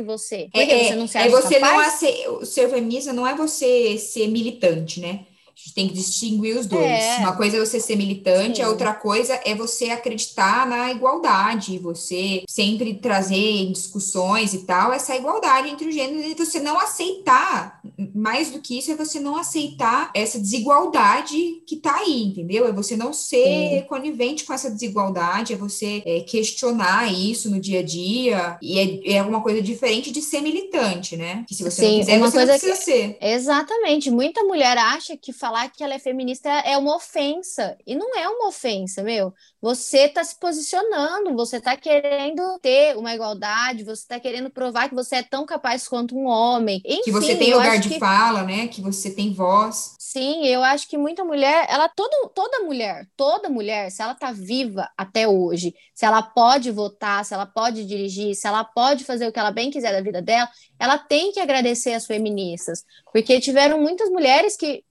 você. Porque é, você não se é acha é você capaz? não o ser feminista não é você ser militante, né? A gente tem que distinguir os dois. É. Uma coisa é você ser militante, Sim. a outra coisa é você acreditar na igualdade, você sempre trazer em discussões e tal essa igualdade entre os gêneros e você não aceitar, mais do que isso, é você não aceitar essa desigualdade que tá aí, entendeu? É você não ser Sim. conivente com essa desigualdade, é você é, questionar isso no dia a dia, e é, é alguma coisa diferente de ser militante, né? Que se você Sim, não quiser, uma você coisa não precisa que... ser. Exatamente. Muita mulher acha que falar que ela é feminista é uma ofensa. E não é uma ofensa, meu. Você está se posicionando, você está querendo ter uma igualdade, você está querendo provar que você é tão capaz quanto um homem. Enfim, que você tem lugar de que... fala, né? Que você tem voz. Sim, eu acho que muita mulher, ela todo, toda mulher, toda mulher, se ela está viva até hoje, se ela pode votar, se ela pode dirigir, se ela pode fazer o que ela bem quiser da vida dela, ela tem que agradecer as feministas, porque tiveram muitas mulheres que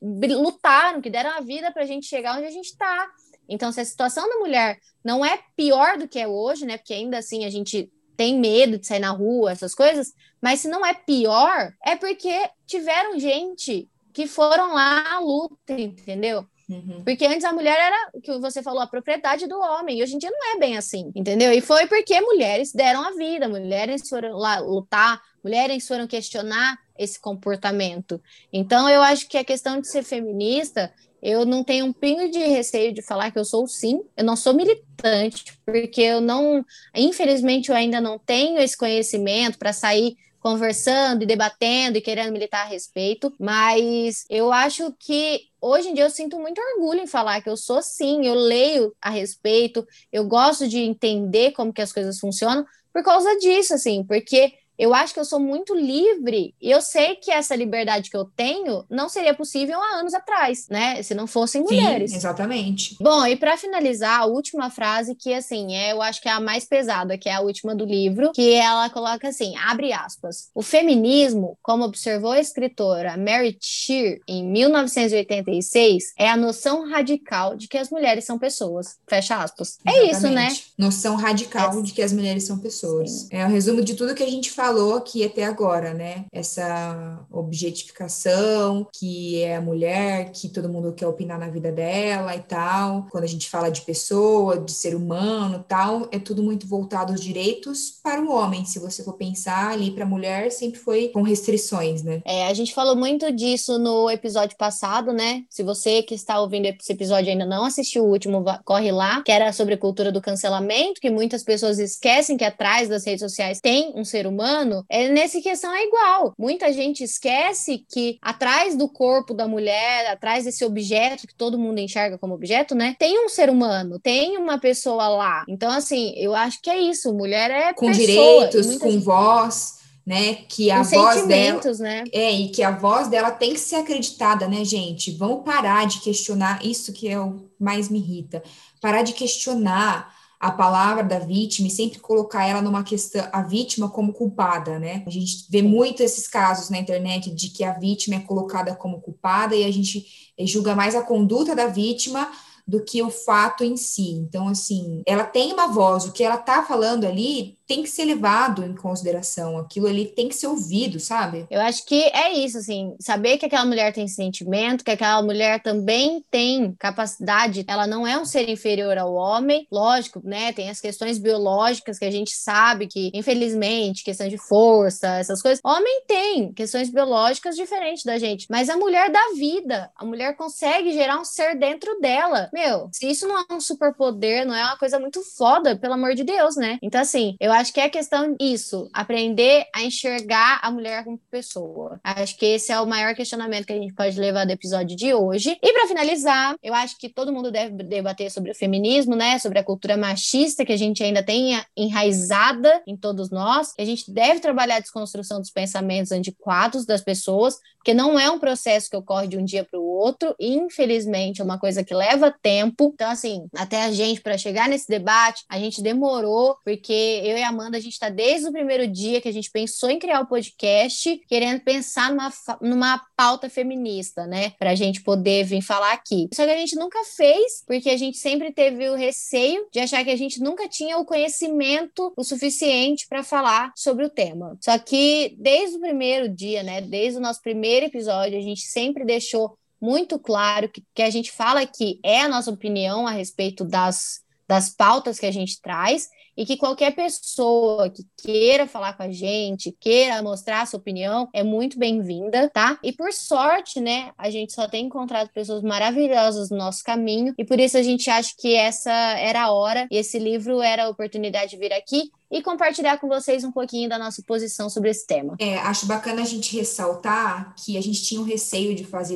lutaram, que deram a vida para a gente chegar onde a gente está. Então, se a situação da mulher não é pior do que é hoje, né? Porque ainda assim a gente tem medo de sair na rua, essas coisas, mas se não é pior, é porque tiveram gente que foram lá à luta, entendeu? Uhum. Porque antes a mulher era, o que você falou, a propriedade do homem, e hoje em dia não é bem assim, entendeu? E foi porque mulheres deram a vida, mulheres foram lá lutar, mulheres foram questionar esse comportamento. Então, eu acho que a questão de ser feminista, eu não tenho um pingo de receio de falar que eu sou sim, eu não sou militante, porque eu não, infelizmente, eu ainda não tenho esse conhecimento para sair conversando e debatendo e querendo militar a respeito, mas eu acho que hoje em dia eu sinto muito orgulho em falar que eu sou sim, eu leio a respeito, eu gosto de entender como que as coisas funcionam por causa disso, assim, porque eu acho que eu sou muito livre e eu sei que essa liberdade que eu tenho não seria possível há anos atrás, né? Se não fossem mulheres. Sim, exatamente. Bom, e para finalizar, a última frase que assim, é, eu acho que é a mais pesada, que é a última do livro, que ela coloca assim, abre aspas. O feminismo, como observou a escritora Mary Shear em 1986, é a noção radical de que as mulheres são pessoas. Fecha aspas. Exatamente. É isso, né? Noção radical é. de que as mulheres são pessoas. Sim. É o resumo de tudo que a gente falou aqui até agora, né? Essa objetificação que é a mulher, que todo mundo quer opinar na vida dela e tal. Quando a gente fala de pessoa, de ser humano, tal, é tudo muito voltado aos direitos para o homem. Se você for pensar ali para a mulher, sempre foi com restrições, né? É, a gente falou muito disso no episódio passado, né? Se você que está ouvindo esse episódio ainda não assistiu o último, corre lá, que era sobre a cultura do cancelamento, que muitas pessoas esquecem que atrás das redes sociais tem um ser humano. É, nessa questão é igual. Muita gente esquece que atrás do corpo da mulher, atrás desse objeto que todo mundo enxerga como objeto, né? Tem um ser humano, tem uma pessoa lá. Então, assim, eu acho que é isso. Mulher é com pessoa, direitos, com gente... voz né? Que a voz dela né? é e que a voz dela tem que ser acreditada, né, gente? Vamos parar de questionar isso que é o mais me irrita. Parar de questionar a palavra da vítima e sempre colocar ela numa questão, a vítima como culpada, né? A gente vê muito esses casos na internet de que a vítima é colocada como culpada e a gente julga mais a conduta da vítima do que o fato em si. Então, assim, ela tem uma voz, o que ela tá falando ali tem que ser levado em consideração, aquilo ali tem que ser ouvido, sabe? Eu acho que é isso, assim, saber que aquela mulher tem sentimento, que aquela mulher também tem capacidade, ela não é um ser inferior ao homem, lógico, né? Tem as questões biológicas que a gente sabe que, infelizmente, questão de força, essas coisas, homem tem questões biológicas diferentes da gente, mas a mulher dá vida, a mulher consegue gerar um ser dentro dela. Meu, se isso não é um superpoder, não é uma coisa muito foda, pelo amor de Deus, né? Então, assim, eu acho que é questão isso, aprender a enxergar a mulher como pessoa. Acho que esse é o maior questionamento que a gente pode levar do episódio de hoje. E para finalizar, eu acho que todo mundo deve debater sobre o feminismo, né? Sobre a cultura machista que a gente ainda tem enraizada em todos nós. A gente deve trabalhar a desconstrução dos pensamentos antiquados das pessoas, porque não é um processo que ocorre de um dia para o outro. Infelizmente, é uma coisa que leva tempo. Então, assim, até a gente para chegar nesse debate, a gente demorou, porque eu e e Amanda, a gente está desde o primeiro dia que a gente pensou em criar o podcast, querendo pensar numa, numa pauta feminista, né? Para a gente poder vir falar aqui. Só que a gente nunca fez, porque a gente sempre teve o receio de achar que a gente nunca tinha o conhecimento o suficiente para falar sobre o tema. Só que desde o primeiro dia, né? Desde o nosso primeiro episódio, a gente sempre deixou muito claro que, que a gente fala aqui é a nossa opinião a respeito das, das pautas que a gente traz e que qualquer pessoa que queira falar com a gente, queira mostrar a sua opinião, é muito bem-vinda, tá? E por sorte, né, a gente só tem encontrado pessoas maravilhosas no nosso caminho e por isso a gente acha que essa era a hora e esse livro era a oportunidade de vir aqui e compartilhar com vocês um pouquinho da nossa posição sobre esse tema. É, acho bacana a gente ressaltar que a gente tinha um receio de fazer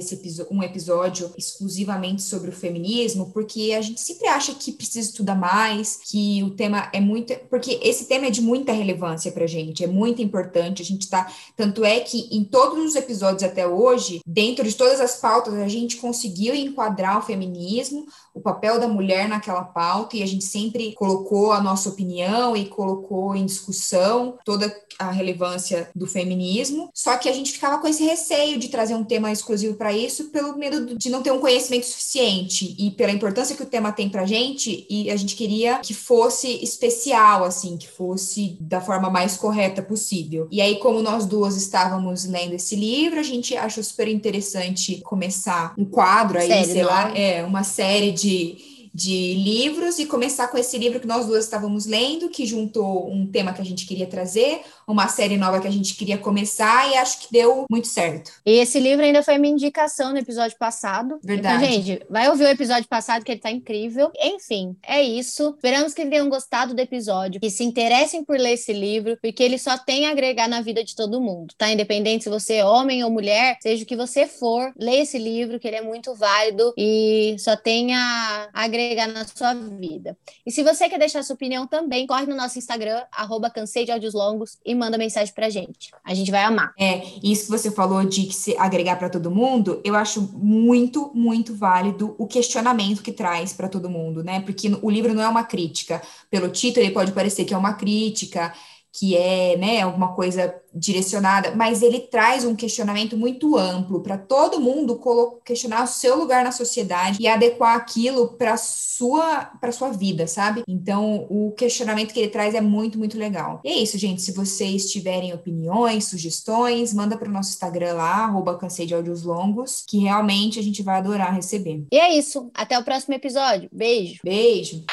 um episódio exclusivamente sobre o feminismo, porque a gente sempre acha que precisa estudar mais, que o tema é muito. Porque esse tema é de muita relevância para a gente, é muito importante. A gente tá. Tanto é que em todos os episódios até hoje, dentro de todas as pautas, a gente conseguiu enquadrar o feminismo, o papel da mulher naquela pauta, e a gente sempre colocou a nossa opinião e colocou colocou em discussão toda a relevância do feminismo, só que a gente ficava com esse receio de trazer um tema exclusivo para isso, pelo medo de não ter um conhecimento suficiente e pela importância que o tema tem para gente, e a gente queria que fosse especial, assim, que fosse da forma mais correta possível. E aí, como nós duas estávamos lendo esse livro, a gente achou super interessante começar um quadro aí, sei lá, é? é, uma série de de livros e começar com esse livro que nós duas estávamos lendo, que juntou um tema que a gente queria trazer, uma série nova que a gente queria começar e acho que deu muito certo. E esse livro ainda foi minha indicação no episódio passado. Verdade. Então, gente, vai ouvir o episódio passado que ele tá incrível. Enfim, é isso. Esperamos que tenham gostado do episódio, que se interessem por ler esse livro, porque ele só tem a agregar na vida de todo mundo, tá? Independente se você é homem ou mulher, seja o que você for, lê esse livro, que ele é muito válido e só tem a agregar agregar na sua vida. E se você quer deixar sua opinião também, corre no nosso Instagram, arroba cansei de áudios longos, e manda mensagem pra gente. A gente vai amar. É, isso que você falou de se agregar para todo mundo, eu acho muito, muito válido o questionamento que traz para todo mundo, né? Porque o livro não é uma crítica. Pelo título, ele pode parecer que é uma crítica, que é, né, alguma coisa direcionada, mas ele traz um questionamento muito amplo para todo mundo questionar o seu lugar na sociedade e adequar aquilo para sua para sua vida, sabe? Então, o questionamento que ele traz é muito, muito legal. E é isso, gente. Se vocês tiverem opiniões, sugestões, manda para o nosso Instagram lá, arroba cansei de áudios longos, que realmente a gente vai adorar receber. E é isso. Até o próximo episódio. Beijo. Beijo.